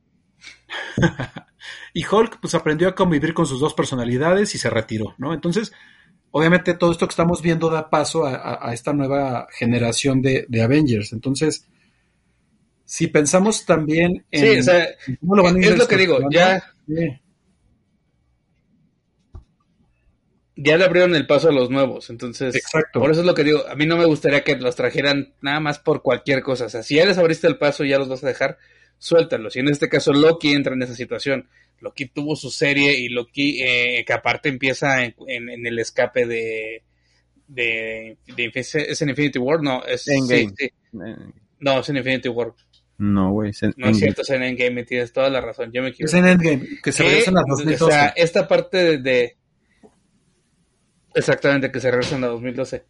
*laughs* y Hulk pues aprendió a convivir con sus dos personalidades y se retiró, ¿no? Entonces, obviamente todo esto que estamos viendo da paso a, esta nueva generación de, Avengers. Entonces, si pensamos también en... Sí, cómo lo van a ir es lo que digo, ya... Ya le abrieron el paso a los nuevos, entonces... Exacto. Por eso es lo que digo, a mí no me gustaría que los trajeran nada más por cualquier cosa. O sea, si ya les abriste el paso y ya los vas a dejar, suéltalos. Y en este caso Loki entra en esa situación. Loki tuvo su serie y Loki, eh, que aparte empieza en, el escape de, de, ¿Es en Infinity War? No, es... Endgame. No, es en Infinity War. No, güey. No es cierto, es en Endgame, tienes toda la razón. Yo me equivoco. Es en Endgame, que se regresan a 2012. O sea, esta parte de, Exactamente, que se regresan a 2012.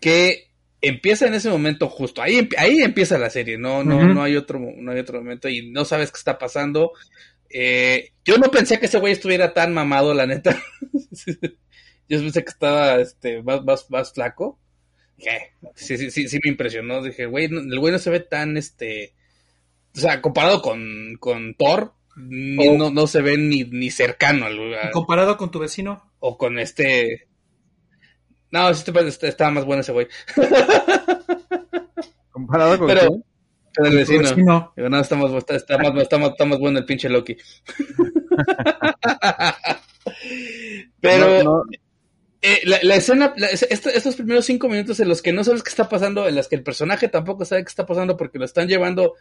Que empieza en ese momento justo, ahí, ahí empieza la serie, no, no, no hay otro, no hay otro momento y no sabes qué está pasando. Eh, yo no pensé que ese güey estuviera tan mamado, la neta. *laughs* yo pensé que estaba este, más, más, más flaco. Sí, sí, sí, sí me impresionó. Dije, güey, el güey no se ve tan, este, o sea, comparado con, con Thor, no, no se ve ni, ni cercano. Al, comparado con tu vecino? O con este, no, sí estaba más bueno ese güey. *laughs* ¿Comparado con Pero, con el vecino. No, está más, está, más, está, más, está más bueno el pinche Loki. *laughs* Pero... eh, la, la escena, la- es- esto- estos primeros cinco minutos en los que no sabes qué está pasando, en las que el personaje tampoco sabe qué está pasando porque lo están llevando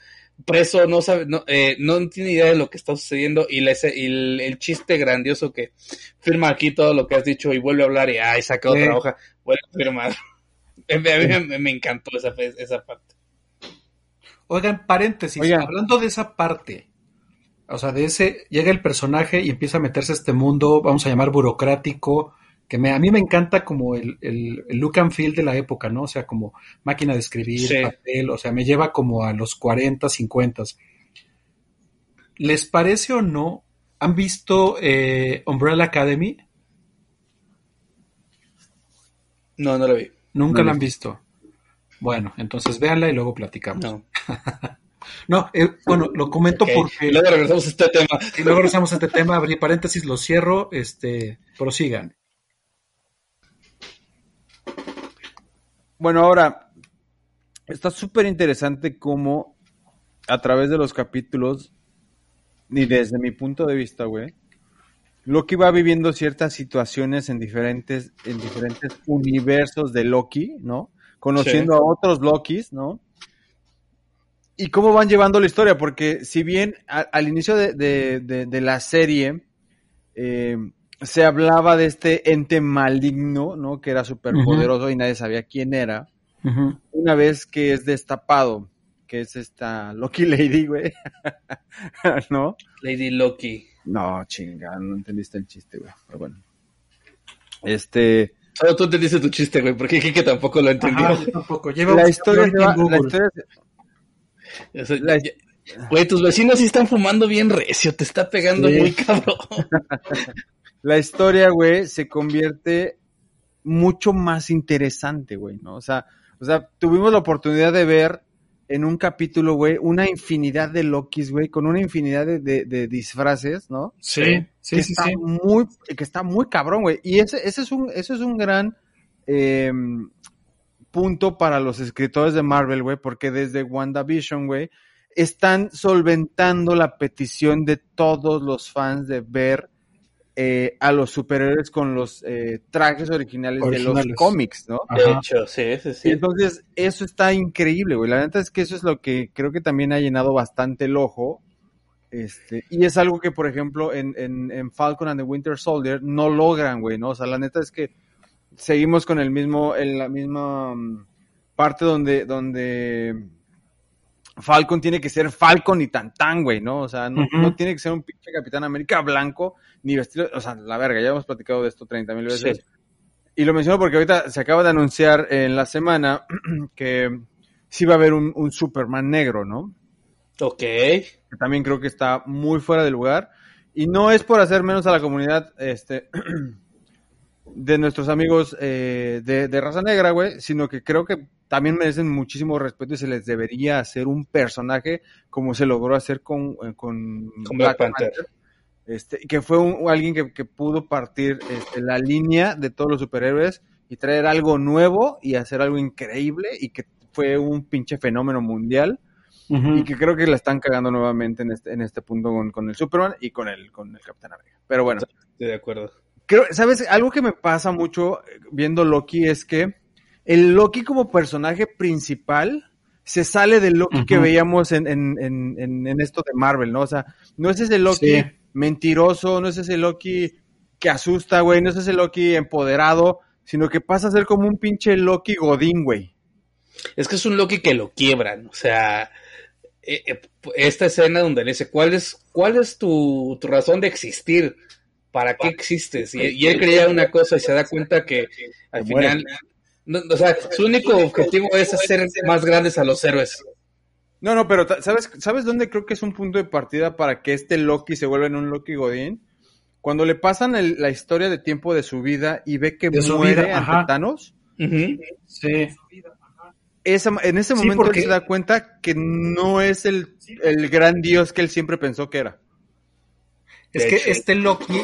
preso, no sabe, no, eh, no tiene idea de lo que está sucediendo y, la ese- y el, el chiste grandioso que firma aquí todo lo que has dicho y vuelve a hablar y ay, saca otra Sí. hoja, vuelve a firmar. *laughs* A mí me, me- me encantó esa, esa parte. Oigan, paréntesis, Oigan. hablando de esa parte, o sea, de ese, llega el personaje y empieza a meterse a este mundo, vamos a llamar burocrático, que me, a mí me encanta como el, el, el look and feel de la época, ¿no? O sea, como máquina de escribir, Sí. papel, o sea, me lleva como a los 40, 50. ¿Les parece o no? ¿Han visto eh, Umbrella Academy? No, no lo vi. Nunca No la la han visto. Bueno, entonces véanla y luego platicamos. No, *laughs* No. eh, bueno, lo comento porque... Y luego regresamos a este tema. Y luego regresamos a este tema, abrí paréntesis, lo cierro, este, prosigan. Bueno, ahora, está súper interesante cómo a través de los capítulos, y desde mi punto de vista, güey, Loki va viviendo ciertas situaciones en diferentes, en diferentes universos de Loki, ¿no? Conociendo a otros Lokis, ¿no? Y cómo van llevando la historia, porque si bien a- al inicio de, de- de- de la serie eh, se hablaba de este ente maligno, ¿no? Que era súper poderoso y nadie sabía quién era. Una vez que es destapado, que es esta Loki Lady, güey. *laughs* ¿No? Lady Loki. No, chinga, no entendiste el chiste, güey. Pero bueno. Este, Solo tú entendiste tu chiste, güey, porque Kike tampoco lo entendió. Ajá, yo tampoco. Lleva la un historia, va- la historia se- O sea, La- ya- Güey, tus vecinos sí están fumando bien recio, te está pegando Sí. muy cabrón. *laughs* la historia, güey, se convierte mucho más interesante, güey, ¿no? O sea, o sea, tuvimos la oportunidad de ver en un capítulo, güey, una infinidad de Lokis, güey, con una infinidad de, de- de disfraces, ¿no? Sí, que sí, está sí. muy, que está muy cabrón, güey. Y ese, ese es un, ese es un gran eh, punto para los escritores de Marvel, güey, porque desde WandaVision, güey, están solventando la petición de todos los fans de ver eh, a los superhéroes con los eh, trajes originales, de los cómics, ¿no? De hecho, sí, sí, sí. entonces, eso está increíble, güey. La neta es que eso es lo que creo que también ha llenado bastante el ojo. Este, y es algo que, por ejemplo, en, en, en Falcon and the Winter Soldier no logran, güey, ¿no? O sea, la neta es que seguimos con el mismo, en la misma mm, parte donde, donde Falcon tiene que ser Falcon y tan tan, güey, ¿no? O sea, no, tiene que ser un pinche Capitán América blanco, ni vestido, o sea, la verga, ya hemos platicado de esto 30 mil veces. Sí. Y lo menciono porque ahorita se acaba de anunciar en la semana *clears throat* que sí va a haber un, un Superman negro, ¿no? Ok. Que también creo que está muy fuera de lugar. Y no es por hacer menos a la comunidad este, *clears throat* de nuestros amigos eh, de, de raza negra, güey, sino que creo que también merecen muchísimo respeto y se les debería hacer un personaje como se logró hacer con, eh, con, Con Black Panther. este, que fue un, alguien que, que pudo partir este, la línea de todos los superhéroes y traer algo nuevo y hacer algo increíble y que fue un pinche fenómeno mundial Y que creo que la están cagando nuevamente en este, en este punto con, con el Superman y con el, con el Capitán América. Pero bueno, Estoy de acuerdo. creo, ¿sabes? Algo que me pasa mucho eh, viendo Loki es que el Loki como personaje principal se sale del Loki que veíamos en, en, en, en, esto de Marvel, ¿no? O sea, no es ese Loki Sí. mentiroso, no es ese Loki que asusta, güey, no es ese Loki empoderado, sino que pasa a ser como un pinche Loki Godín, güey. Es que es un Loki que lo quiebran. O sea, esta escena donde le dice, ¿cuál es, cuál es tu, tu razón de existir? ¿Para qué existes? Y, y él creía una cosa y se da cuenta que al final, no, o sea, su único objetivo es hacer más grandes a los héroes. No, no, pero ¿sabes, ¿sabes dónde creo que es un punto de partida para que este Loki se vuelva en un Loki Godín? Cuando le pasan el- la historia de tiempo de su vida y ve que muere vida, ante ajá. Thanos. Sí. Esa- en ese Sí, momento porque- él se da cuenta que no es el, el gran dios que él siempre pensó que era. Es que este Loki,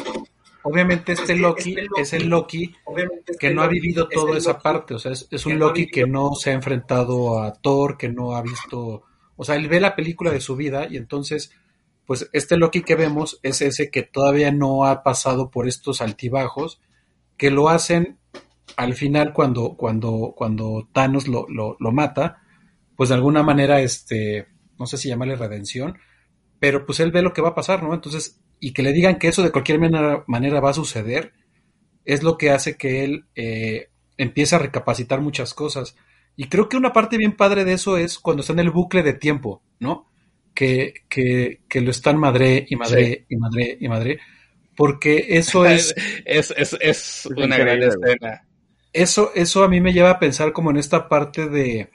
obviamente este Loki es el Loki que no ha vivido toda esa parte, o sea, es, es un Loki que no se ha enfrentado a Thor, que no ha visto, o sea, él ve la película de su vida y entonces, pues este Loki que vemos es ese que todavía no ha pasado por estos altibajos que lo hacen al final cuando, cuando, cuando Thanos lo, lo, lo mata, pues de alguna manera, este, no sé si llamarle redención, pero pues él ve lo que va a pasar, ¿no? Entonces, y que le digan que eso de cualquier manera, manera va a suceder, es lo que hace que él eh, empiece a recapacitar muchas cosas. Y creo que una parte bien padre de eso es cuando está en el bucle de tiempo, ¿no? Que, que, que lo están madre y madre y madre y madre. Porque eso *laughs* es. es, es, es una gran escena. Eso, eso a mí me lleva a pensar como en esta parte de,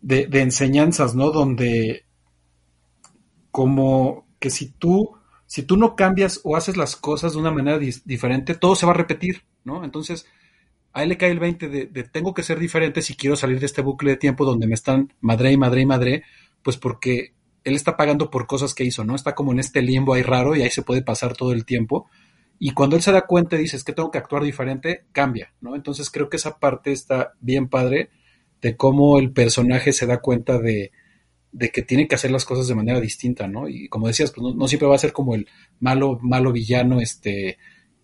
de, enseñanzas, ¿no? Donde como que si tú, si tú no cambias o haces las cosas de una manera diferente, todo se va a repetir, ¿no? Entonces, a él le cae el 20 de, de, tengo que ser diferente si quiero salir de este bucle de tiempo donde me están madre y madre y madre, pues porque él está pagando por cosas que hizo, ¿no? Está como en este limbo ahí raro y ahí se puede pasar todo el tiempo. Y cuando él se da cuenta y dice, es que tengo que actuar diferente, cambia, ¿no? Entonces creo que esa parte está bien padre de cómo el personaje se da cuenta de, de que tiene que hacer las cosas de manera distinta, ¿no? Y como decías, pues no, siempre va a ser como el malo, malo villano, este,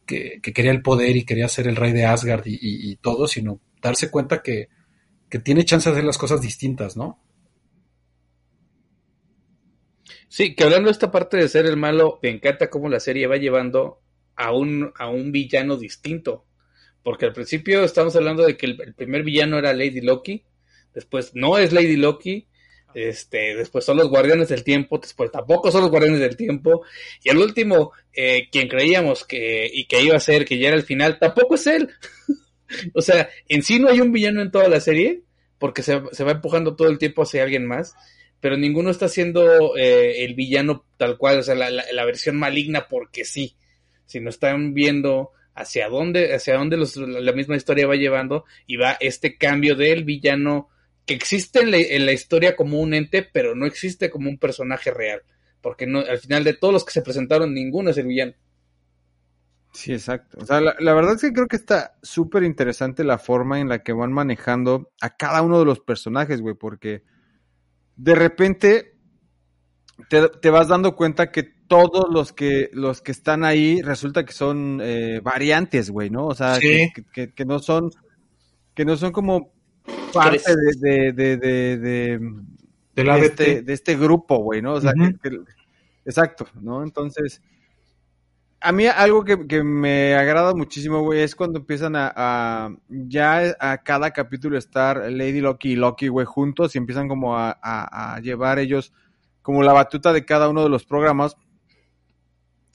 que, que, quería el poder y quería ser el rey de Asgard y, y, y todo, sino darse cuenta que, que, tiene chance de hacer las cosas distintas, ¿no? Sí, que hablando de esta parte de ser el malo, me encanta cómo la serie va llevando a un, a un villano distinto. Porque al principio estamos hablando de que el, primer villano era Lady Loki, después no es Lady Loki, este, después son los guardianes del tiempo, después tampoco son los guardianes del tiempo, y el último, eh, quien creíamos que, y que iba a ser, que ya era el final, tampoco es él. *laughs* o sea, en sí no hay un villano en toda la serie, porque se, se va empujando todo el tiempo hacia alguien más, pero ninguno está siendo eh, el villano tal cual, o sea, la, la, la, versión maligna porque sí, sino están viendo hacia dónde, hacia dónde la misma historia va llevando y va este cambio del villano que existe en la, en la, historia como un ente, pero no existe como un personaje real. Porque no, al final de todos los que se presentaron, ninguno es el villano. Sí, exacto. O sea, la, la verdad es que creo que está súper interesante la forma en la que van manejando a cada uno de los personajes, güey, porque de repente te, te, vas dando cuenta que todos los que los que están ahí resulta que son eh, variantes, güey, ¿no? O sea, sí. que, que, que, no son que no son como parte de, de, de, de, de este, de este grupo, güey, ¿no? O sea, uh -huh. que, que, exacto, ¿no? Entonces, a mí algo que, que me agrada muchísimo, güey, es cuando empiezan a, a, ya a cada capítulo estar Lady Loki y Loki, güey, juntos y empiezan como a, a, a llevar ellos como la batuta de cada uno de los programas.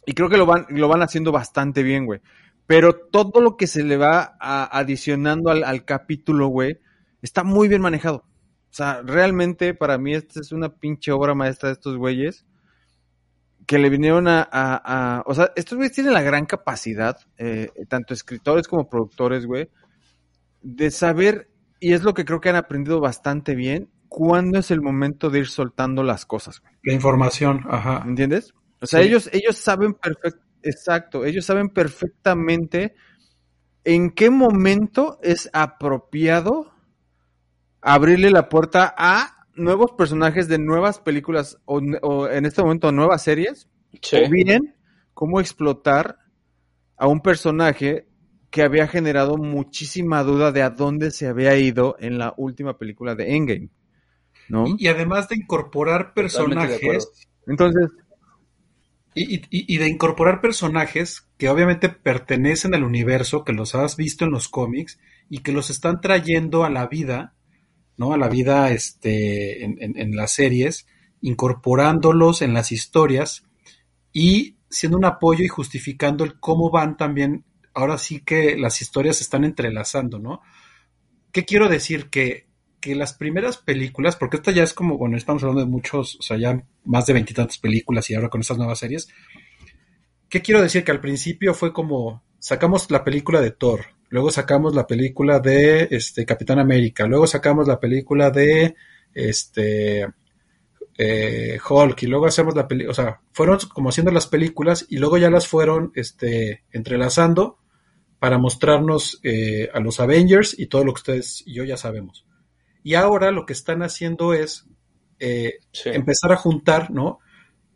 Y creo que lo van, lo van haciendo bastante bien, güey. Pero todo lo que se le va a, adicionando al, al capítulo, güey, está muy bien manejado. O sea, realmente para mí esta es una pinche obra maestra de estos güeyes que le vinieron a, a, a o sea, estos güeyes tienen la gran capacidad, eh, tanto escritores como productores, güey, de saber, y es lo que creo que han aprendido bastante bien, cuándo es el momento de ir soltando las cosas, güey. La información, ajá. ¿Entiendes? O sea, sí. ellos, ellos saben perfecto, exacto, ellos saben perfectamente en qué momento es apropiado abrirle la puerta a nuevos personajes de nuevas películas o, o en este momento nuevas series sí. o bien cómo explotar a un personaje que había generado muchísima duda de a dónde se había ido en la última película de Endgame. ¿no? Y, y además de incorporar personajes. De Entonces. Y, y, y, de incorporar personajes que obviamente pertenecen al universo, que los has visto en los cómics y que los están trayendo a la vida ¿no? A la vida este, en, en, en, las series, incorporándolos en las historias y siendo un apoyo y justificando el cómo van también, ahora sí que las historias se están entrelazando, ¿no? ¿Qué quiero decir? Que, que las primeras películas, porque esta ya es como, bueno, estamos hablando de muchos, o sea, ya más de veintitantas películas y ahora con estas nuevas series, ¿qué quiero decir? Que al principio fue como, sacamos la película de Thor, luego sacamos la película de este, Capitán América, luego sacamos la película de este, eh, Hulk y luego hacemos la película, o sea, fueron como haciendo las películas y luego ya las fueron este, entrelazando para mostrarnos eh, a los Avengers y todo lo que ustedes y yo ya sabemos. Y ahora lo que están haciendo es eh, sí. empezar a juntar, ¿no?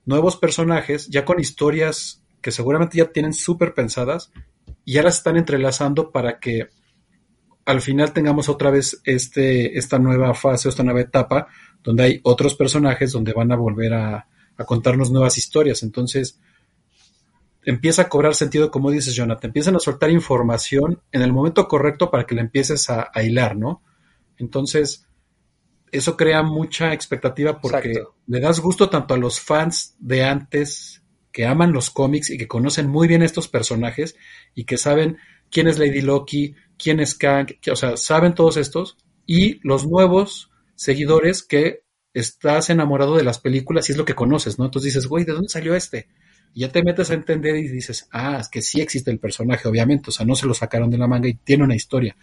Nuevos personajes, ya con historias que seguramente ya tienen súper pensadas, y ya las están entrelazando para que al final tengamos otra vez este, esta nueva fase, esta nueva etapa, donde hay otros personajes donde van a volver a, a contarnos nuevas historias. Entonces, empieza a cobrar sentido, como dices, Jonathan. Empiezan a soltar información en el momento correcto para que la empieces a, a hilar, ¿no? Entonces, eso crea mucha expectativa porque Exacto. le das gusto tanto a los fans de antes que aman los cómics y que conocen muy bien estos personajes y que saben quién es Lady Loki, quién es Kang, que- o sea, saben todos estos y los nuevos seguidores que estás enamorado de las películas y es lo que conoces, ¿no? Entonces dices, güey, ¿de dónde salió este? Y ya te metes a entender y dices, ah, es que sí existe el personaje, obviamente, o sea, no se lo sacaron de la manga y tiene una historia.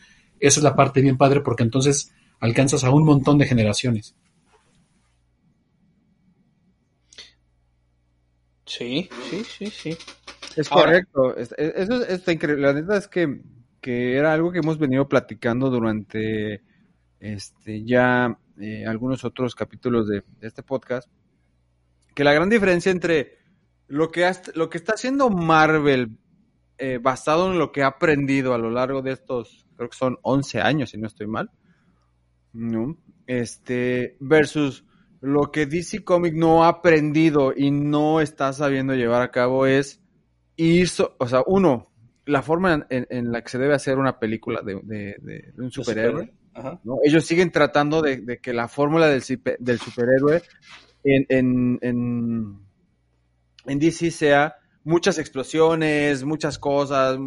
Esa es la parte bien padre porque entonces alcanzas a un montón de generaciones. Sí, sí, sí, sí. Es Ahora- correcto. Es- es- Eso es- está increíble. La neta es que, que era algo que hemos venido platicando durante este ya eh, algunos otros capítulos de, de este podcast. Que la gran diferencia entre lo que, lo que está haciendo Marvel eh, basado en lo que ha aprendido a lo largo de estos, creo que son 11 años, si no estoy mal, ¿no? Este, versus lo que DC Comics no ha aprendido y no está sabiendo llevar a cabo es ir, so- o sea, uno, la forma en, la que se debe hacer una película de, de- de- de un superhéroe. Ellos siguen tratando de, de que la fórmula del, superhéroe en, en, en, en DC sea muchas explosiones, muchas cosas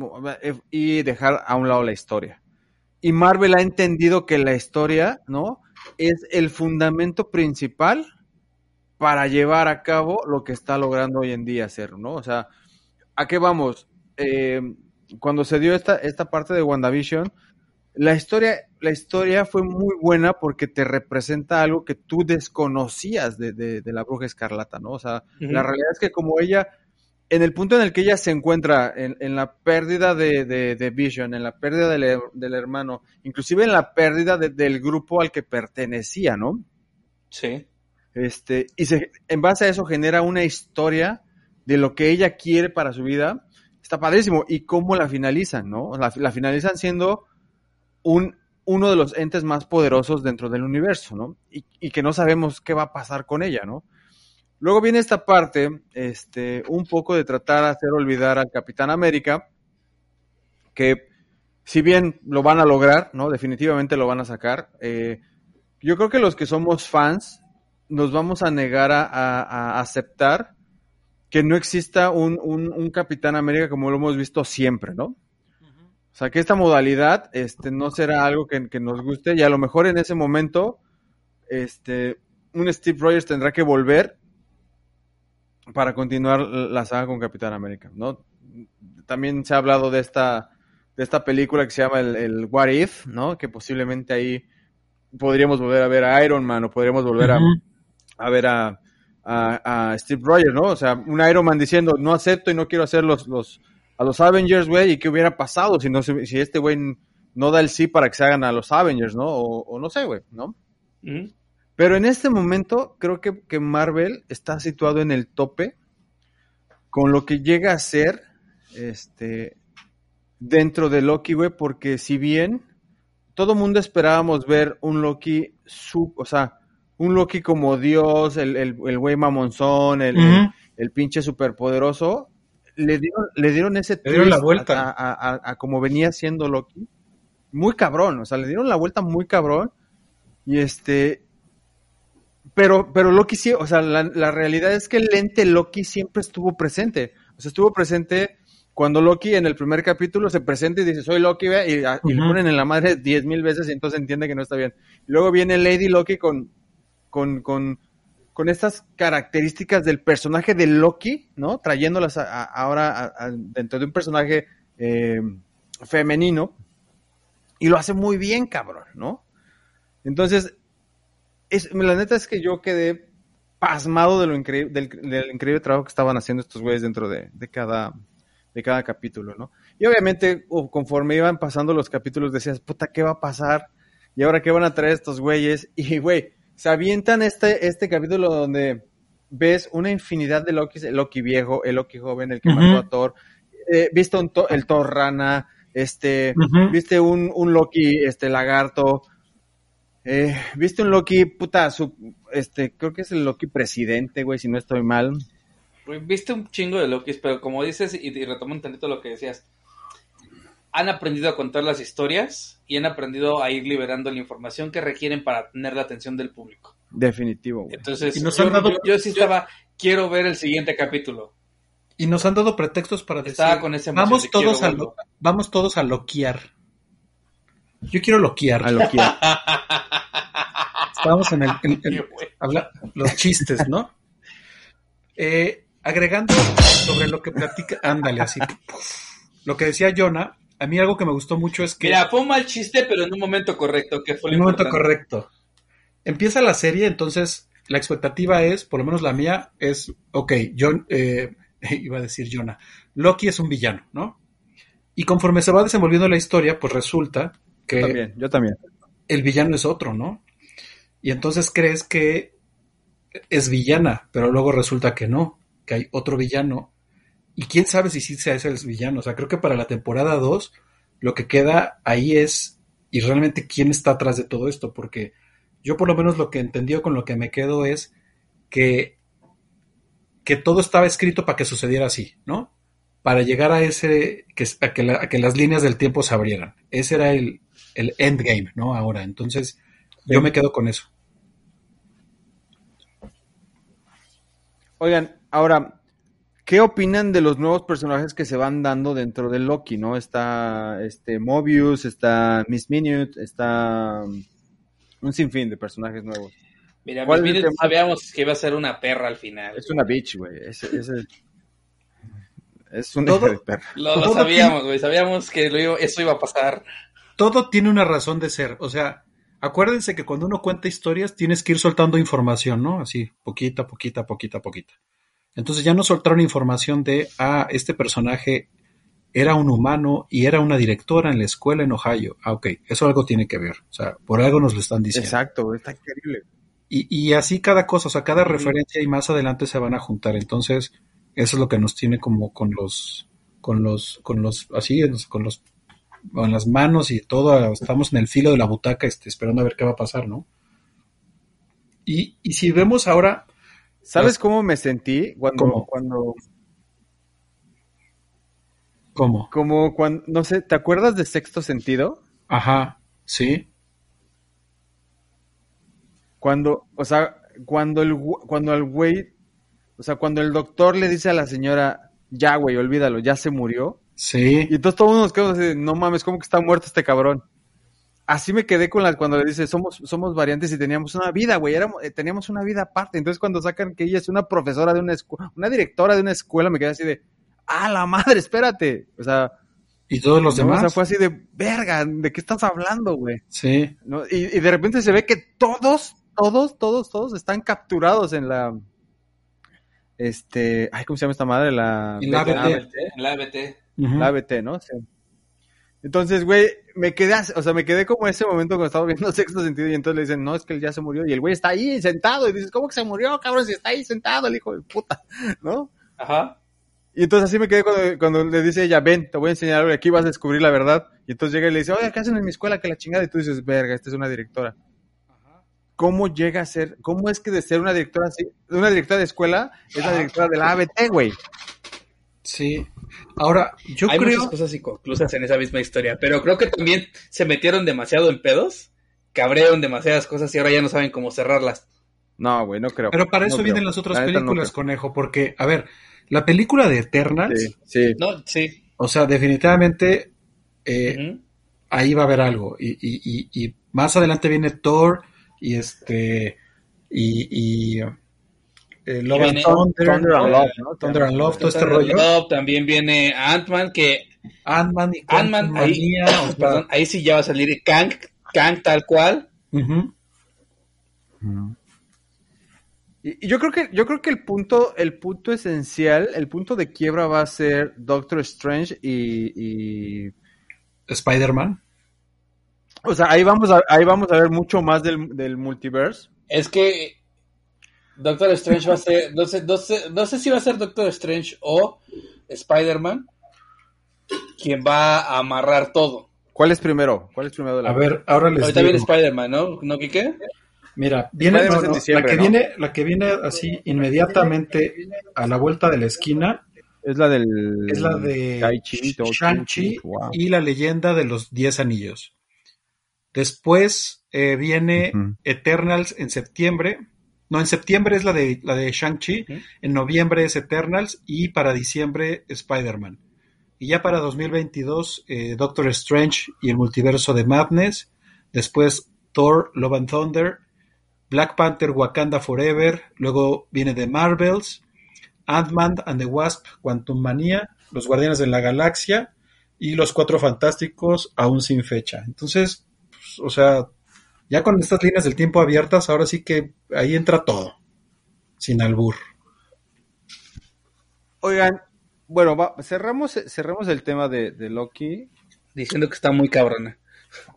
y dejar a un lado la historia. Y Marvel ha entendido que la historia, ¿no? Es el fundamento principal para llevar a cabo lo que está logrando hoy en día hacer, ¿no? O sea, ¿a qué vamos? Eh, cuando se dio esta, esta parte de WandaVision, la historia, la historia fue muy buena porque te representa algo que tú desconocías de, de- de la bruja escarlata, ¿no? O sea, la realidad es que como ella, en el punto en el que ella se encuentra, en, en la pérdida de, de- de Vision, en la pérdida del, her- del hermano, inclusive en la pérdida de- del grupo al que pertenecía, ¿no? Sí. Este, y se, en base a eso genera una historia de lo que ella quiere para su vida. Está padrísimo. Y cómo la finalizan, ¿no? La, la finalizan siendo un, uno de los entes más poderosos dentro del universo, ¿no? Y, y que no sabemos qué va a pasar con ella, ¿no? Luego viene esta parte, este, un poco de tratar de hacer olvidar al Capitán América, que si bien lo van a lograr, ¿no? Definitivamente lo van a sacar. eh, yo creo que los que somos fans nos vamos a negar a, a- a aceptar que no exista un, un- un Capitán América como lo hemos visto siempre, ¿no? O sea, que esta modalidad este, no será algo que, que nos guste y a lo mejor en ese momento este, un Steve Rogers tendrá que volver para continuar la saga con Capitán América, ¿no? También se ha hablado de esta, de esta película que se llama el, el What If, ¿no? Que posiblemente ahí podríamos volver a ver a Iron Man o podríamos volver a, a ver a, a, a Steve Rogers, ¿no? O sea, un Iron Man diciendo, no acepto y no quiero hacer los, los, a los Avengers, güey, y qué hubiera pasado si, no, si este güey no da el sí para que se hagan a los Avengers, ¿no? O, o no sé, güey, ¿no? Pero en este momento creo que, que Marvel está situado en el tope con lo que llega a ser este dentro de Loki, güey, porque si bien todo mundo esperábamos ver un Loki sub, o sea, un Loki como Dios, el, el, el güey mamonzón, el, el- pinche superpoderoso, le dieron, le dieron ese Le dieron la vuelta. A, a- a- a como venía siendo Loki. Muy cabrón, o sea, le dieron la vuelta muy cabrón. Y este. Pero, pero Loki sí, o sea, la, la realidad es que el ente Loki siempre estuvo presente. O sea, estuvo presente cuando Loki en el primer capítulo se presenta y dice, soy Loki, ve", y, a- y le ponen en la madre diez mil veces y entonces entiende que no está bien. Y luego viene Lady Loki con, con, con, con estas características del personaje de Loki, ¿no? Trayéndolas a- a- ahora a- a- dentro de un personaje eh, femenino. Y lo hace muy bien, cabrón, ¿no? Entonces, es, la neta es que yo quedé pasmado de lo increíble, del, del increíble trabajo que estaban haciendo estos güeyes dentro de, de cada, de cada capítulo, ¿no? Y obviamente, conforme iban pasando los capítulos, decías, puta, ¿qué va a pasar? ¿Y ahora qué van a traer estos güeyes? *laughs* Y, güey, se avientan este, este capítulo donde ves una infinidad de Lokis, el Loki viejo, el Loki joven, el que mató a Thor, eh, viste un to- el Thor rana, este, viste un, un Loki, este, lagarto, eh, viste un Loki, puta, su, este, creo que es el Loki presidente, güey, si no estoy mal. Viste un chingo de Lokis, pero como dices, y, y retomo un tantito lo que decías, han aprendido a contar las historias y han aprendido a ir liberando la información que requieren para tener la atención del público. Definitivo, güey. Entonces, Y nos yo, han dado- yo- yo sí estaba, quiero ver el siguiente capítulo. Y nos han dado pretextos para decir, Estaba con esa emoción vamos todos, quiero a verlo". lo- vamos todos a loquear. Yo quiero loquear. A Loki. *laughs* Estábamos en el... en- habla los chistes, ¿no? Eh, agregando sobre lo que platica, ándale, así. Lo que decía Jonah, a mí algo que me gustó mucho es que... Mira, fue un mal chiste, pero en un momento correcto, que fue en un momento correcto. Empieza la serie, entonces la expectativa es, por lo menos la mía, es, ok, John, eh, *laughs* iba a decir Jonah, Loki es un villano, ¿no? Y conforme se va desenvolviendo la historia, pues resulta que También, yo también. el villano es otro, ¿no? Y entonces crees que es villana, pero luego resulta que no, que hay otro villano. Y quién sabe si sí sea ese el villano. O sea, creo que para la temporada 2 lo que queda ahí es, y realmente quién está atrás de todo esto, porque yo por lo menos lo que entendió con lo que me quedo es que, que todo estaba escrito para que sucediera así, ¿no? Para llegar a ese, que, a, que la- a que las líneas del tiempo se abrieran. Ese era el, el endgame, ¿no? Ahora, entonces yo me quedo con eso. Oigan, ahora, ¿qué opinan de los nuevos personajes que se van dando dentro de Loki, no? Está este Mobius, está Miss Minute, está um, un sinfín de personajes nuevos. Mira, ¿Cuál Miss tema? sabíamos que iba a ser una perra al final. Es una bitch, güey. Es, es, es una Todo- *laughs* hija de perra. Lo, lo sabíamos, güey. Sabíamos que lo iba- eso iba a pasar. Todo tiene una razón de ser. O sea, acuérdense que cuando uno cuenta historias tienes que ir soltando información, ¿no? Así, poquita, poquita, poquita, poquita. Entonces ya nos soltaron información de, ah, este personaje era un humano y era una directora en la escuela en Ohio. Ah, ok, eso algo tiene que ver. O sea, por algo nos lo están diciendo. Exacto, está increíble. Y, y así cada cosa, o sea, cada referencia y más adelante se van a juntar. Entonces, eso es lo que nos tiene como con los, con los, con los, así, con los, con las manos y todo, estamos en el filo de la butaca, este, esperando a ver qué va a pasar, ¿no? Y, y si vemos ahora, ¿Sabes Las- cómo me sentí cuando, ¿Cómo? cuando, ¿cómo? como cuando, no sé, ¿te acuerdas de Sexto Sentido? Ajá, sí, Cuando, o sea, cuando el, cuando el güey, o sea, cuando el doctor le dice a la señora, ya, güey, olvídalo, ya se murió. Sí, Y entonces todos nos quedamos así, no mames, ¿cómo que está muerto este cabrón? Así me quedé con la, cuando le dice, somos, somos variantes y teníamos una vida, güey, éramos, eh, teníamos una vida aparte. Entonces cuando sacan que ella es una profesora de una escuela, una directora de una escuela, me quedé así de, ah, la madre, espérate. O sea, y todos los no, o demás, sea, fue así de, verga, ¿de qué estás hablando, güey? sí, ¿no? Y, y de repente se ve que todos, todos, todos, todos están capturados en la. Este. Ay, ¿cómo se llama esta madre? La. En la. ABT. En la ABT. La ABT, ¿no? Sí. Entonces, güey, me quedé, o sea, me quedé como ese momento cuando estaba viendo *laughs* sexto sentido y entonces le dicen, no, es que él ya se murió y el güey está ahí sentado y dices, ¿cómo que se murió, cabrón? Si está ahí sentado el hijo de puta, *laughs* ¿no? Ajá. Y entonces así me quedé cuando, cuando le dice ella, ven, te voy a enseñar algo y aquí vas a descubrir la verdad. Y entonces llega y le dice, oye, ¿qué hacen en mi escuela? Que la chingada. Y tú dices, verga, esta es una directora. ¿Cómo llega a ser? ¿Cómo es que de ser una directora así, de una directora de escuela, es la directora de la ABT, güey? Sí. Ahora, yo Hay creo, muchas cosas inconclusas en esa misma historia, pero creo que también se metieron demasiado en pedos, cabrearon demasiadas cosas y ahora ya no saben cómo cerrarlas. No, güey, no creo. pero para eso No vienen creo. las otras La neta, no películas, conejo, porque, a ver, la película de Eternals, Sí, sí. No, sí. o sea, definitivamente eh, ahí va a haber algo. Y, y- y- y más adelante viene Thor y este y, y eh, Love and Viene Thunder, Thunder and Love, ¿no? Thunder and Love, todo este rollo. Love, también viene Ant-Man, que Ant-Man y Ant-Man, ahí, Quantumania, *coughs* o sea, perdón, ahí sí ya va a salir Kang, Kang tal cual. ujú. Y, y yo creo que, yo creo que el punto, el punto esencial, el punto de quiebra va a ser Doctor Strange y, y Spider-Man. o sea, ahí vamos a, ahí vamos a ver mucho más del, del multiverse. Es que Doctor Strange va a ser, no sé, no sé, no sé si va a ser Doctor Strange o Spider-Man, quien va a amarrar todo. ¿Cuál es primero? ¿Cuál es primero de la A ver, ahora les Ahorita digo. viene Spider-Man, ¿no? ¿No, Quique? Mira, viene, no, no, diciembre, la que ¿no? viene, la que viene así inmediatamente a la vuelta de la esquina Es la del. es la de Shang-Chi wow. y la leyenda de los Diez Anillos. Después eh, viene. Eternals en septiembre. No, en septiembre es la de, la de Shang-Chi. En noviembre es Eternals y para diciembre Spider-Man. Y ya para 2022 eh, Doctor Strange y el multiverso de Madness. Después Thor, Love and Thunder. Black Panther, Wakanda Forever. Luego viene The Marvels. Ant-Man and the Wasp, Quantum Manía. Los Guardianes de la Galaxia. Y Los Cuatro Fantásticos aún sin fecha. Entonces, pues, o sea, ya con estas líneas del tiempo abiertas, ahora sí que ahí entra todo. Sin albur. Oigan, bueno, va- cerramos, cerramos el tema de, de Loki. Diciendo que está muy cabrona.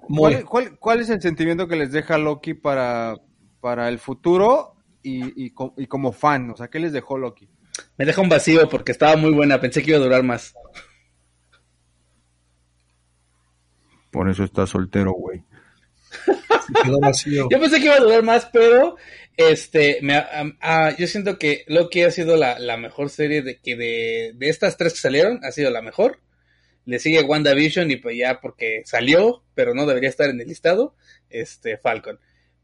Muy. ¿Cuál, cuál, cuál es el sentimiento que les deja Loki para, para el futuro y, y como fan? O sea, ¿qué les dejó Loki? Me deja un vacío porque estaba muy buena. Pensé que iba a durar más. Por eso está soltero, güey. Yo pensé que iba a durar más, pero este, me, a- a- yo siento que Loki ha sido la, mejor serie de que de, de estas tres que salieron, ha sido la mejor. Le sigue WandaVision y pues ya porque salió, pero no debería estar en el listado, este Falcon.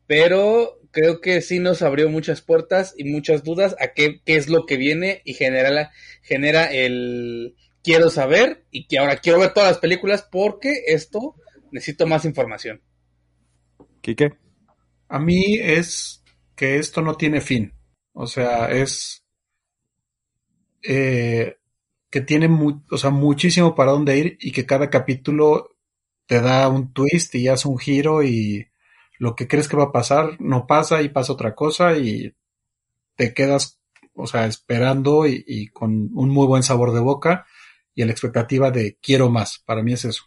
Pero creo que sí nos abrió muchas puertas y muchas dudas a qué, qué es lo que viene y genera, genera el quiero saber y que ahora quiero ver todas las películas porque esto necesito más información. ¿Quique? A mí es que esto no tiene fin. O sea, es eh, que tiene o sea, muchísimo para dónde ir y que cada capítulo te da un twist y hace un giro y lo que crees que va a pasar no pasa y pasa otra cosa y te quedas, o sea, esperando y, con un muy buen sabor de boca y la expectativa de quiero más. Para mí es eso.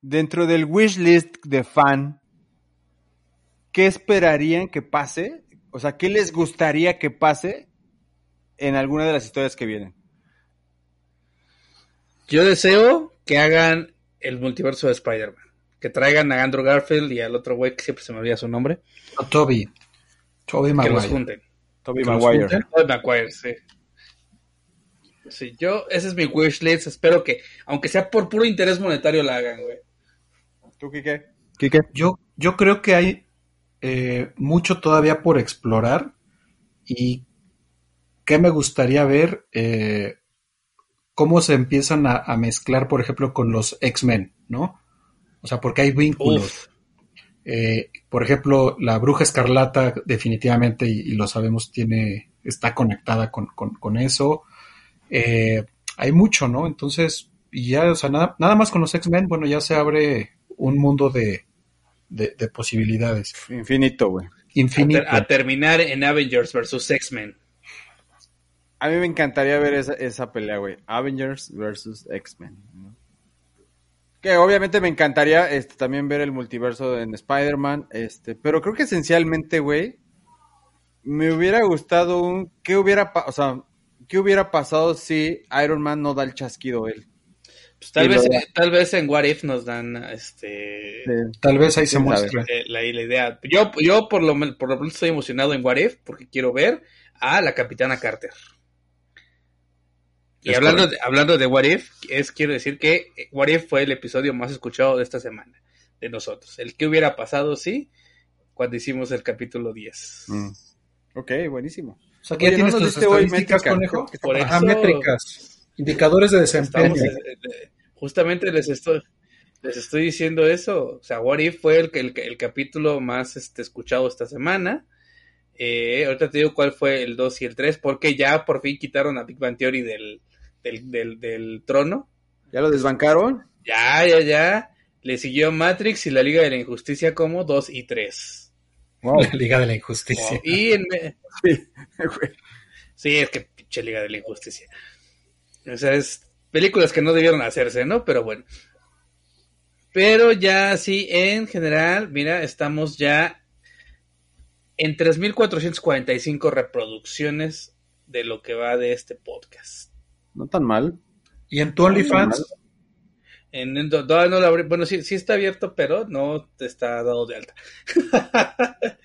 Dentro del wishlist de fan, ¿qué esperarían que pase? O sea, ¿qué les gustaría que pase en alguna de las historias que vienen? Yo deseo que hagan el multiverso de Spider-Man. Que traigan a Andrew Garfield y al otro güey que siempre se me olvida su nombre. No, Toby. Toby Que los Maguire. junten. Toby Que los Maguire. junten. Tobey Maguire, sí. Sí, yo, ese es mi wishlist. Espero que, aunque sea por puro interés monetario, la hagan, güey. ¿Tú, Quique? ¿Quique? Yo, yo creo que hay eh, mucho todavía por explorar y que me gustaría ver eh, cómo se empiezan a, a mezclar, por ejemplo, con los X-Men, ¿no? O sea, porque hay vínculos. Eh, por ejemplo, la Bruja Escarlata definitivamente, y, y lo sabemos, tiene, está conectada con, con- con eso. Eh, hay mucho, ¿no? Entonces, y ya, o sea, nada, nada más con los X-Men, bueno, ya se abre un mundo de, de, de posibilidades. Infinito, güey. A, Infinito. ter- a terminar en Avengers vs. X-Men. A mí me encantaría ver esa, esa pelea, güey. Avengers versus X-Men. ¿no? Que obviamente me encantaría este, también ver el multiverso en Spider-Man. Este, pero creo que esencialmente, güey, me hubiera gustado un. ¿Qué hubiera, pa- o sea, ¿qué hubiera pasado si Iron Man no da el chasquido él? Pues tal, vez, lo- eh, tal vez en What If nos dan este Tal vez ahí se eh, la, la idea. Yo, yo por lo por lo menos estoy emocionado en What If porque quiero ver a la Capitana Carter. Y Es hablando correcto. de, hablando de What If, es quiero decir que What If fue el episodio más escuchado de esta semana, de nosotros. El que hubiera pasado, sí, cuando hicimos el capítulo 10. Mm. Ok, buenísimo. O sea, que ya tienes ¿no nos tus diste hoy estadísticas, métricas? conejo. ¿Qué- qué está Por métricas. Indicadores de desempeño. Estamos, justamente les estoy, les estoy diciendo eso. O sea, What If fue el, el, el capítulo más este, escuchado esta semana. Eh, ahorita te digo cuál fue el 2 y el 3, porque ya por fin quitaron a Big Bang Theory del, del, del, del trono. ¿Ya lo desbancaron? Ya, ya, ya. Le siguió Matrix y la Liga de la Injusticia como 2 y 3. Wow. *laughs* La Liga de la Injusticia. Y en, me- *laughs* Güey. Sí, es que pinche Liga de la Injusticia. O sea, es películas que no debieron hacerse, ¿no? Pero bueno. Pero ya sí, en general, mira, estamos ya en 3.445 reproducciones de lo que va de este podcast. No tan mal. ¿Y en tu OnlyFans? En, en- no lo abrí. Bueno, sí, sí está abierto, pero no te está dado de alta. *laughs*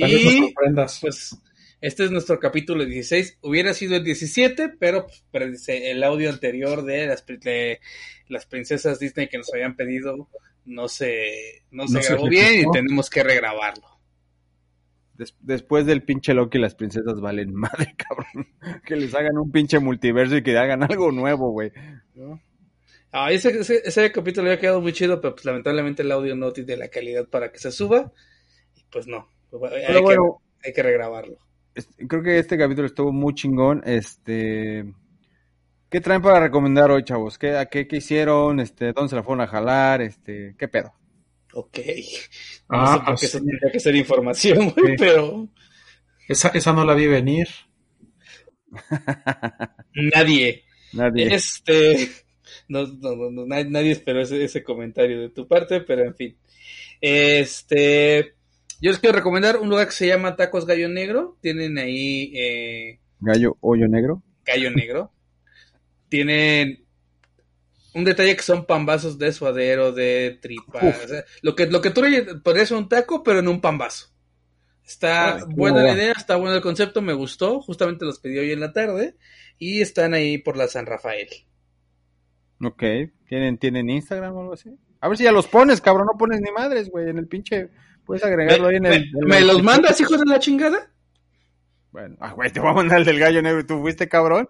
Y pues este es nuestro capítulo 16. Hubiera sido el 17, pero pues, el audio anterior de las, pri- de las princesas Disney que nos habían pedido no se, no se No se grabó bien y tenemos que regrabarlo. Des- después del pinche Loki, las princesas valen madre, *laughs* cabrón. Que les hagan un pinche multiverso y que hagan algo nuevo, güey. ¿No? Ah, ese, ese, ese capítulo había quedado muy chido, pero pues lamentablemente el audio no tiene la calidad para que se suba. Y pues no, hay, bueno, que, hay que regrabarlo. Es- creo que este capítulo estuvo muy chingón. Este. ¿Qué traen para recomendar hoy, chavos? ¿Qué, a qué, qué hicieron? Este, ¿Dónde se la fueron a jalar? Este, ¿qué pedo? Ok. *laughs* No Ah, sé por qué sí. eso tendría que ser información, güey, Sí. pero Esa, esa no la vi venir. *laughs* nadie. Nadie. Este. No, no, no, no, nadie, nadie esperó ese, ese comentario de tu parte, pero en fin. Este. Yo les quiero recomendar un lugar que se llama Tacos Gallo Negro. Tienen ahí eh, Gallo hoyo negro. Gallo Negro. Tienen un detalle que son pambazos de suadero, de tripa. O sea, lo que, lo que tú podrías un taco, pero en un pambazo. Está Ay, buena la idea, está bueno el concepto, me gustó. Justamente los pedí hoy en la tarde. Y están ahí por la San Rafael. Ok. ¿Tienen, ¿Tienen Instagram o algo así? A ver si ya los pones, cabrón. No pones ni madres, güey. En el pinche. Puedes agregarlo ahí en ¿Me, el. en me el- los mandas, hijos de la chingada? Bueno, ah, güey, te voy a mandar el del gallo negro. ¿Tú fuiste, cabrón?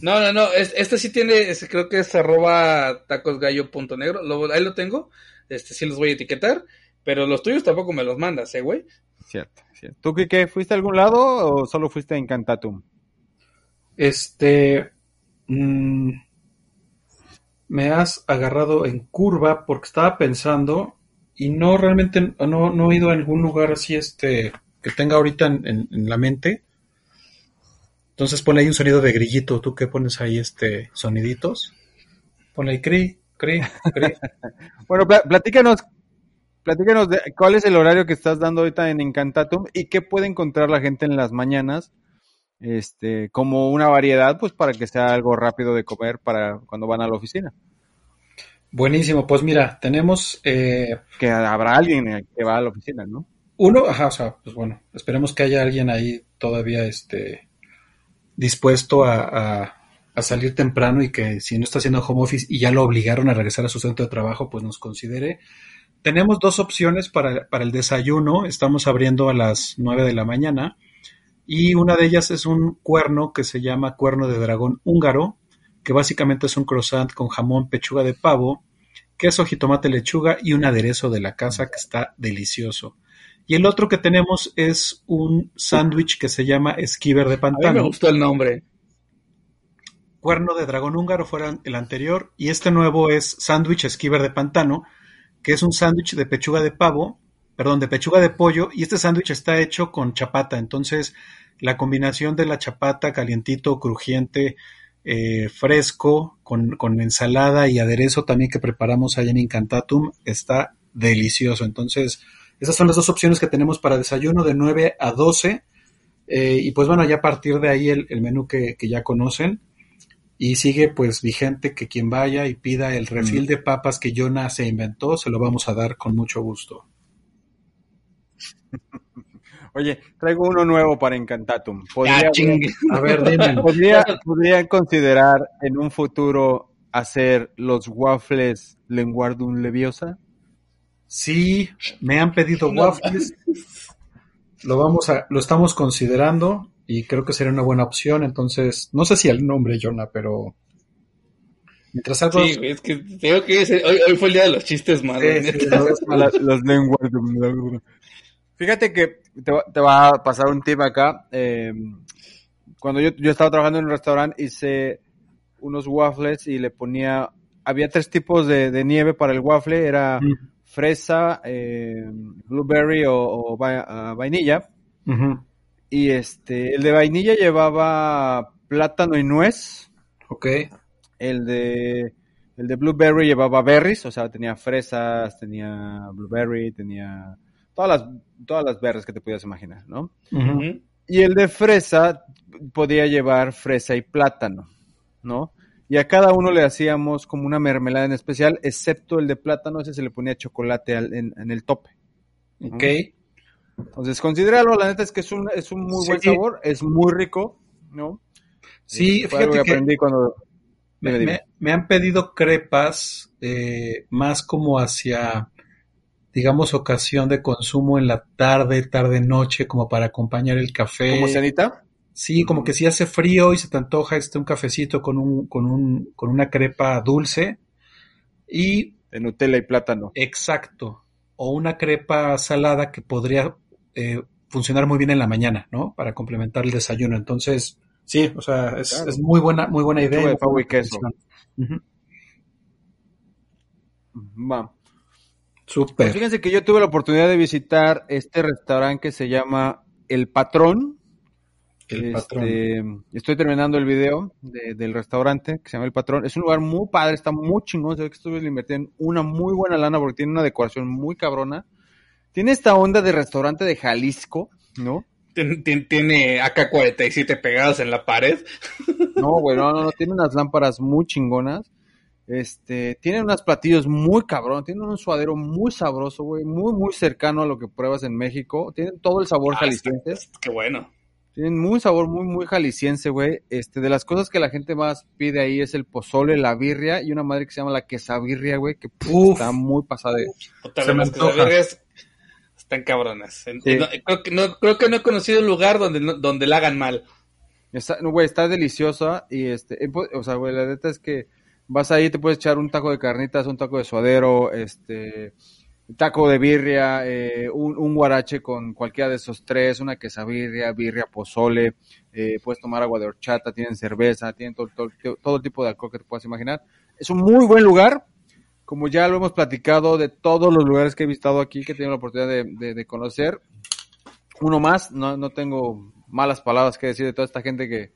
No, no, no. es- Este sí tiene, ese creo que es arroba tacosgallo.negro. Lo, ahí lo tengo. Este sí los voy a etiquetar. Pero los tuyos tampoco me los mandas, ¿eh, güey? Cierto, cierto. ¿Tú qué, qué? ¿Fuiste a algún lado o solo fuiste a Encantatum? Este. mm, me has agarrado en curva porque estaba pensando y no realmente no, no he ido a algún lugar así este que tenga ahorita en, la mente. Entonces ponle ahí un sonido de grillito. ¿Tú qué pones ahí este soniditos? Ponle ahí cri, cri, cri. *laughs* Bueno, pla- platícanos, platícanos de cuál es el horario que estás dando ahorita en Encantatum y qué puede encontrar la gente en las mañanas, este, como una variedad, pues para que sea algo rápido de comer para cuando van a la oficina. Buenísimo. Pues mira, tenemos eh, Que habrá alguien que va a la oficina, ¿no? Uno, ajá, o sea, pues bueno, esperemos que haya alguien ahí todavía este dispuesto a, a- a salir temprano y que si no está haciendo home office y ya lo obligaron a regresar a su centro de trabajo, pues nos considere. Tenemos dos opciones para, para el desayuno, estamos abriendo a las 9 de la mañana y una de ellas es un cuerno que se llama cuerno de dragón húngaro, que básicamente es un croissant con jamón, pechuga de pavo, queso, jitomate, lechuga y un aderezo de la casa que está delicioso. Y el otro que tenemos es un sándwich que se llama esquiver de A mí me pantano. gustó el nombre. Cuerno de dragón húngaro fuera el anterior. Y este nuevo es sándwich esquiver de pantano, que es un sándwich de pechuga de pavo, perdón, de pechuga de pollo. Y este sándwich está hecho con chapata. Entonces, la combinación de la chapata calientito, crujiente, eh, fresco, con, con ensalada y aderezo también que preparamos allá en Incantatum, está delicioso. Entonces, esas son las dos opciones que tenemos para desayuno de 9 a 12. Eh, y pues bueno, ya a partir de ahí el, el menú que, que ya conocen. Y sigue pues vigente que quien vaya y pida el refil de papas que Jonah se inventó, se lo vamos a dar con mucho gusto. *laughs* Oye, traigo uno nuevo para Encantatum. ¿Podría, Ah, chingue. A ver, dime. *laughs* podría- ¿Podrían considerar en un futuro hacer los waffles Lenguardum Leviosa? Sí, me han pedido No. waffles. Lo vamos a, lo estamos considerando y creo que sería una buena opción. Entonces, no sé si el nombre, Jonah, pero mientras algo Sí, es que tengo que ese- hoy, hoy fue el día de los chistes malos. Sí, sí, *laughs* los Lenguardum. Fíjate que te va, te va a pasar un tip acá. eh, cuando yo, yo estaba trabajando en un restaurante, hice unos waffles y le ponía. Había tres tipos de, de nieve para el waffle: era Mm, fresa, eh, blueberry o, o va- ah, vainilla. Y este, el de vainilla llevaba plátano y nuez. Ok, El de, el de blueberry llevaba berries, o sea, tenía fresas, tenía blueberry, tenía todas las, todas las berries que te pudieras imaginar, ¿no? Y el de fresa podía llevar fresa y plátano, ¿no? Y a cada uno le hacíamos como una mermelada en especial, excepto el de plátano, ese se le ponía chocolate al- en, en el tope. Ok. Entonces, considéralo, la neta es que es un, es un muy buen sabor, es muy rico, ¿no? Sí, Fue algo fíjate que aprendí cuando... me, me- me han pedido crepas eh, más como hacia, digamos, ocasión de consumo en la tarde, tarde, noche, como para acompañar el café. ¿Como cenita? Sí, como que si hace frío y se te antoja este un cafecito con un, con un, con una crepa dulce. Y De Nutella y plátano. exacto. O una crepa salada que podría eh, funcionar muy bien en la mañana, ¿no? Para complementar el desayuno. Entonces, sí, o sea, es, Claro. es muy buena, muy buena idea. De pavo y queso. Súper. fíjense que yo tuve la oportunidad de visitar este restaurante que se llama El Patrón. El Este, patrón. Estoy terminando el video de- del restaurante que se llama El Patrón. Es un lugar muy padre, está muy chingón. Se ve que estuve invirtiendo una muy buena lana porque tiene una decoración muy cabrona. Tiene esta onda de restaurante de Jalisco, ¿no? Tien- tien- Tiene AK-47 pegados en la pared. No, güey, no, no, no, tiene unas lámparas muy chingonas. Este, tiene unos platillos muy cabrón, tiene un suadero muy sabroso, güey, muy, muy cercano a lo que pruebas en México. Tienen todo el sabor Ah, jalisciense. está- Qué bueno. Tienen muy sabor, muy, muy jalisciense, güey. Este, de las cosas que la gente más pide ahí es el pozole, la birria y una madre que se llama la quesabirria, güey, que está muy pasada Se me están cabronas. Sí. no, creo, que no, creo que no he conocido un lugar donde, no- donde la hagan mal. Está, no, güey, está deliciosa y este, eh, pues, o sea, güey, la neta es que vas ahí, te puedes echar un taco de carnitas, un taco de suadero, este, taco de birria, eh, un, guarache con cualquiera de esos tres, una quesabirria, birria, pozole, eh, puedes tomar agua de horchata, tienen cerveza, tienen todo, todo, todo tipo de alcohol que te puedas imaginar. Es un muy buen lugar, como ya lo hemos platicado de todos los lugares que he visitado aquí, que he tenido la oportunidad de, de- de conocer. Uno más, no, no tengo malas palabras que decir de toda esta gente que,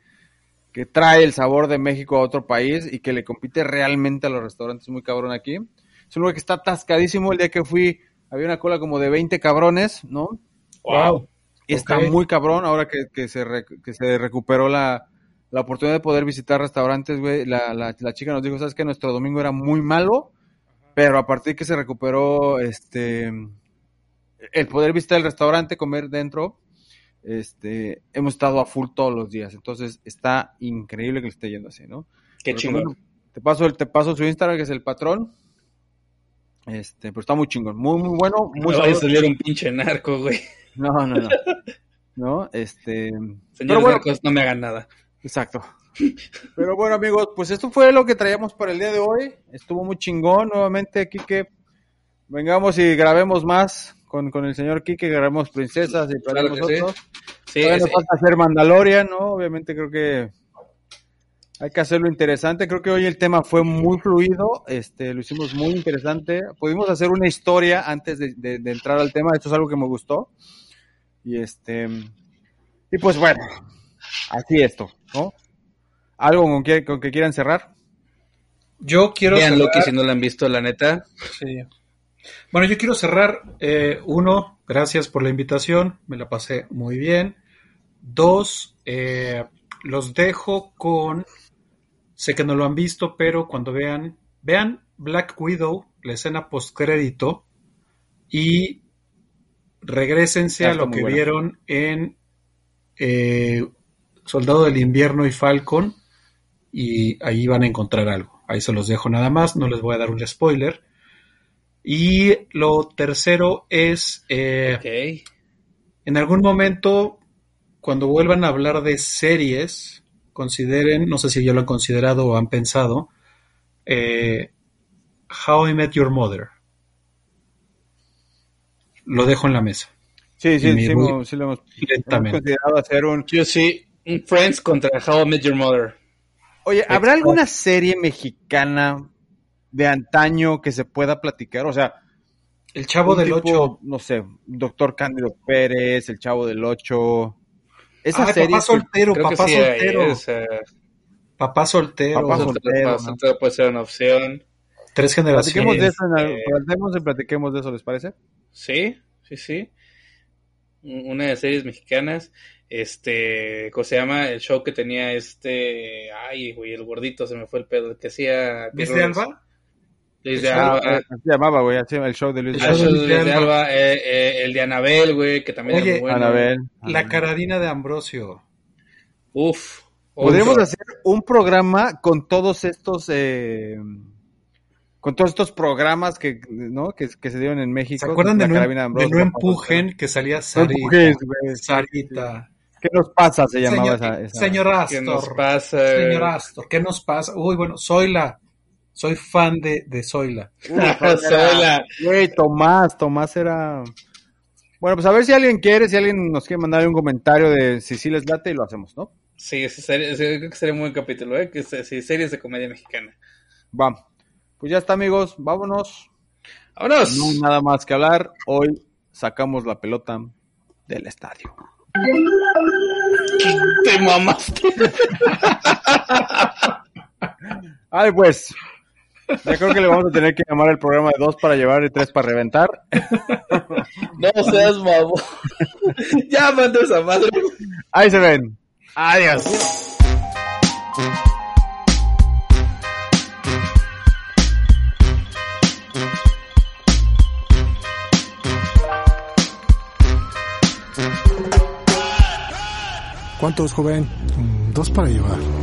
que trae el sabor de México a otro país y que le compite realmente a los restaurantes muy cabrón aquí. Es un lugar que está atascadísimo. El día que fui había una cola como de 20 cabrones, ¿no? Wow. Y está muy cabrón ahora que, que se, re- que se recuperó la, la oportunidad de poder visitar restaurantes, güey. La, la, la chica nos dijo, ¿sabes que Nuestro domingo era muy malo, pero a partir que se recuperó este el poder visitar el restaurante, comer dentro, este hemos estado a full todos los días. Entonces está increíble que le esté yendo así, ¿no? Qué Te chingón. Te paso, el, te paso su Instagram, que es el patrón. Este, pero está muy chingón, muy, muy bueno, muy No vaya a salir un pinche narco, güey. No, no, no. No, este. Pero bueno, narcos, no me hagan nada. exacto. Pero bueno, amigos, pues esto fue lo que traíamos para el día de hoy. Estuvo muy chingón. Nuevamente, aquí que vengamos y grabemos más con, con el señor Kike, grabemos princesas y para Claro que sí. nosotros. Sí, nos sí. falta hacer Mandalorian, ¿no? Obviamente creo que hay que hacerlo interesante. Creo que hoy el tema fue muy fluido, este, lo hicimos muy interesante. Pudimos hacer una historia antes de, de- de entrar al tema. Esto es algo que me gustó. Y este, y pues bueno, así esto, ¿no? Algo con que, con que quieran cerrar. Yo quiero Vean cerrar- Loki si no lo han visto, la neta. Sí. Bueno, yo quiero cerrar. eh, uno, gracias por la invitación, me la pasé muy bien. Dos, eh, los dejo con. Sé que no lo han visto, pero cuando vean, vean Black Widow, la escena postcrédito, y regresense Ah, a lo que buena. vieron en eh, Soldado del Invierno y Falcon, y ahí van a encontrar algo. Ahí se los dejo nada más, no les voy a dar un spoiler. Y lo tercero es, eh, Ok. en algún momento, cuando vuelvan a hablar de series, consideren, no sé si ya lo han considerado o han pensado, eh, How I Met Your Mother. Lo dejo en la mesa, Sí, sí, sí, sí lo hemos, hemos considerado hacer un... Yo sí, un Friends contra How I Met Your Mother. Oye, ¿habrá Exacto. alguna serie mexicana de antaño que se pueda platicar? O sea, El Chavo del tipo, Ocho. No sé, Doctor Cándido Pérez, El Chavo del Ocho. Esa Ah, serie. papá soltero, Creo papá que sí soltero. esa. Papá soltero. Papá soltero, te- ¿no? soltero puede ser una opción. Tres Platiquemos de generaciones. eso, en eh, platiquemos y platiquemos de eso, ¿les parece? Sí, sí, sí. Una de series mexicanas. este, ¿cómo se llama? El show que tenía este, ay, güey, el gordito se me fue el pedo, que hacía... ¿Luis de Alba? Luis de Alba. así se llamaba, güey, así el show de Luis El de Luis de Alba, eh, eh, el de Anabel, güey, que también Oye, era muy bueno. Anabel. La caradina de Ambrosio. Uf. Podríamos hacer un programa con todos estos, eh, con todos estos programas que, ¿no? que, que se dieron en México. ¿Se acuerdan de La no, Carabina de Ambrosio, no empujen que salía No Sarita? empujes. Sarita. ¿Qué nos pasa? Se llamaba Señor, esa, esa- señor ¿Qué nos Astor. pasa? Señor Astor, ¿qué nos pasa? Uy, bueno, Zoila. Soy fan de, de Zoila. Sola. *laughs* Güey, Tomás, Tomás era... Bueno, pues a ver si alguien quiere, si alguien nos quiere mandar un comentario de si sí les late y lo hacemos, ¿no? Sí, ese sería- ese- creo que sería un buen capítulo, ¿eh? Que sí, series de comedia mexicana. Va. Pues ya está, amigos, vámonos. ¡Vámonos! No hay nada más que hablar. Hoy sacamos la pelota del estadio. Te mamaste. *laughs* Ay, pues. Ya creo que le vamos a tener que llamar el programa de dos para llevar y tres para reventar. No seas mamón. ya mando esa madre. Ahí se ven. Adiós. ¿Cuántos, joven? Dos para llevar.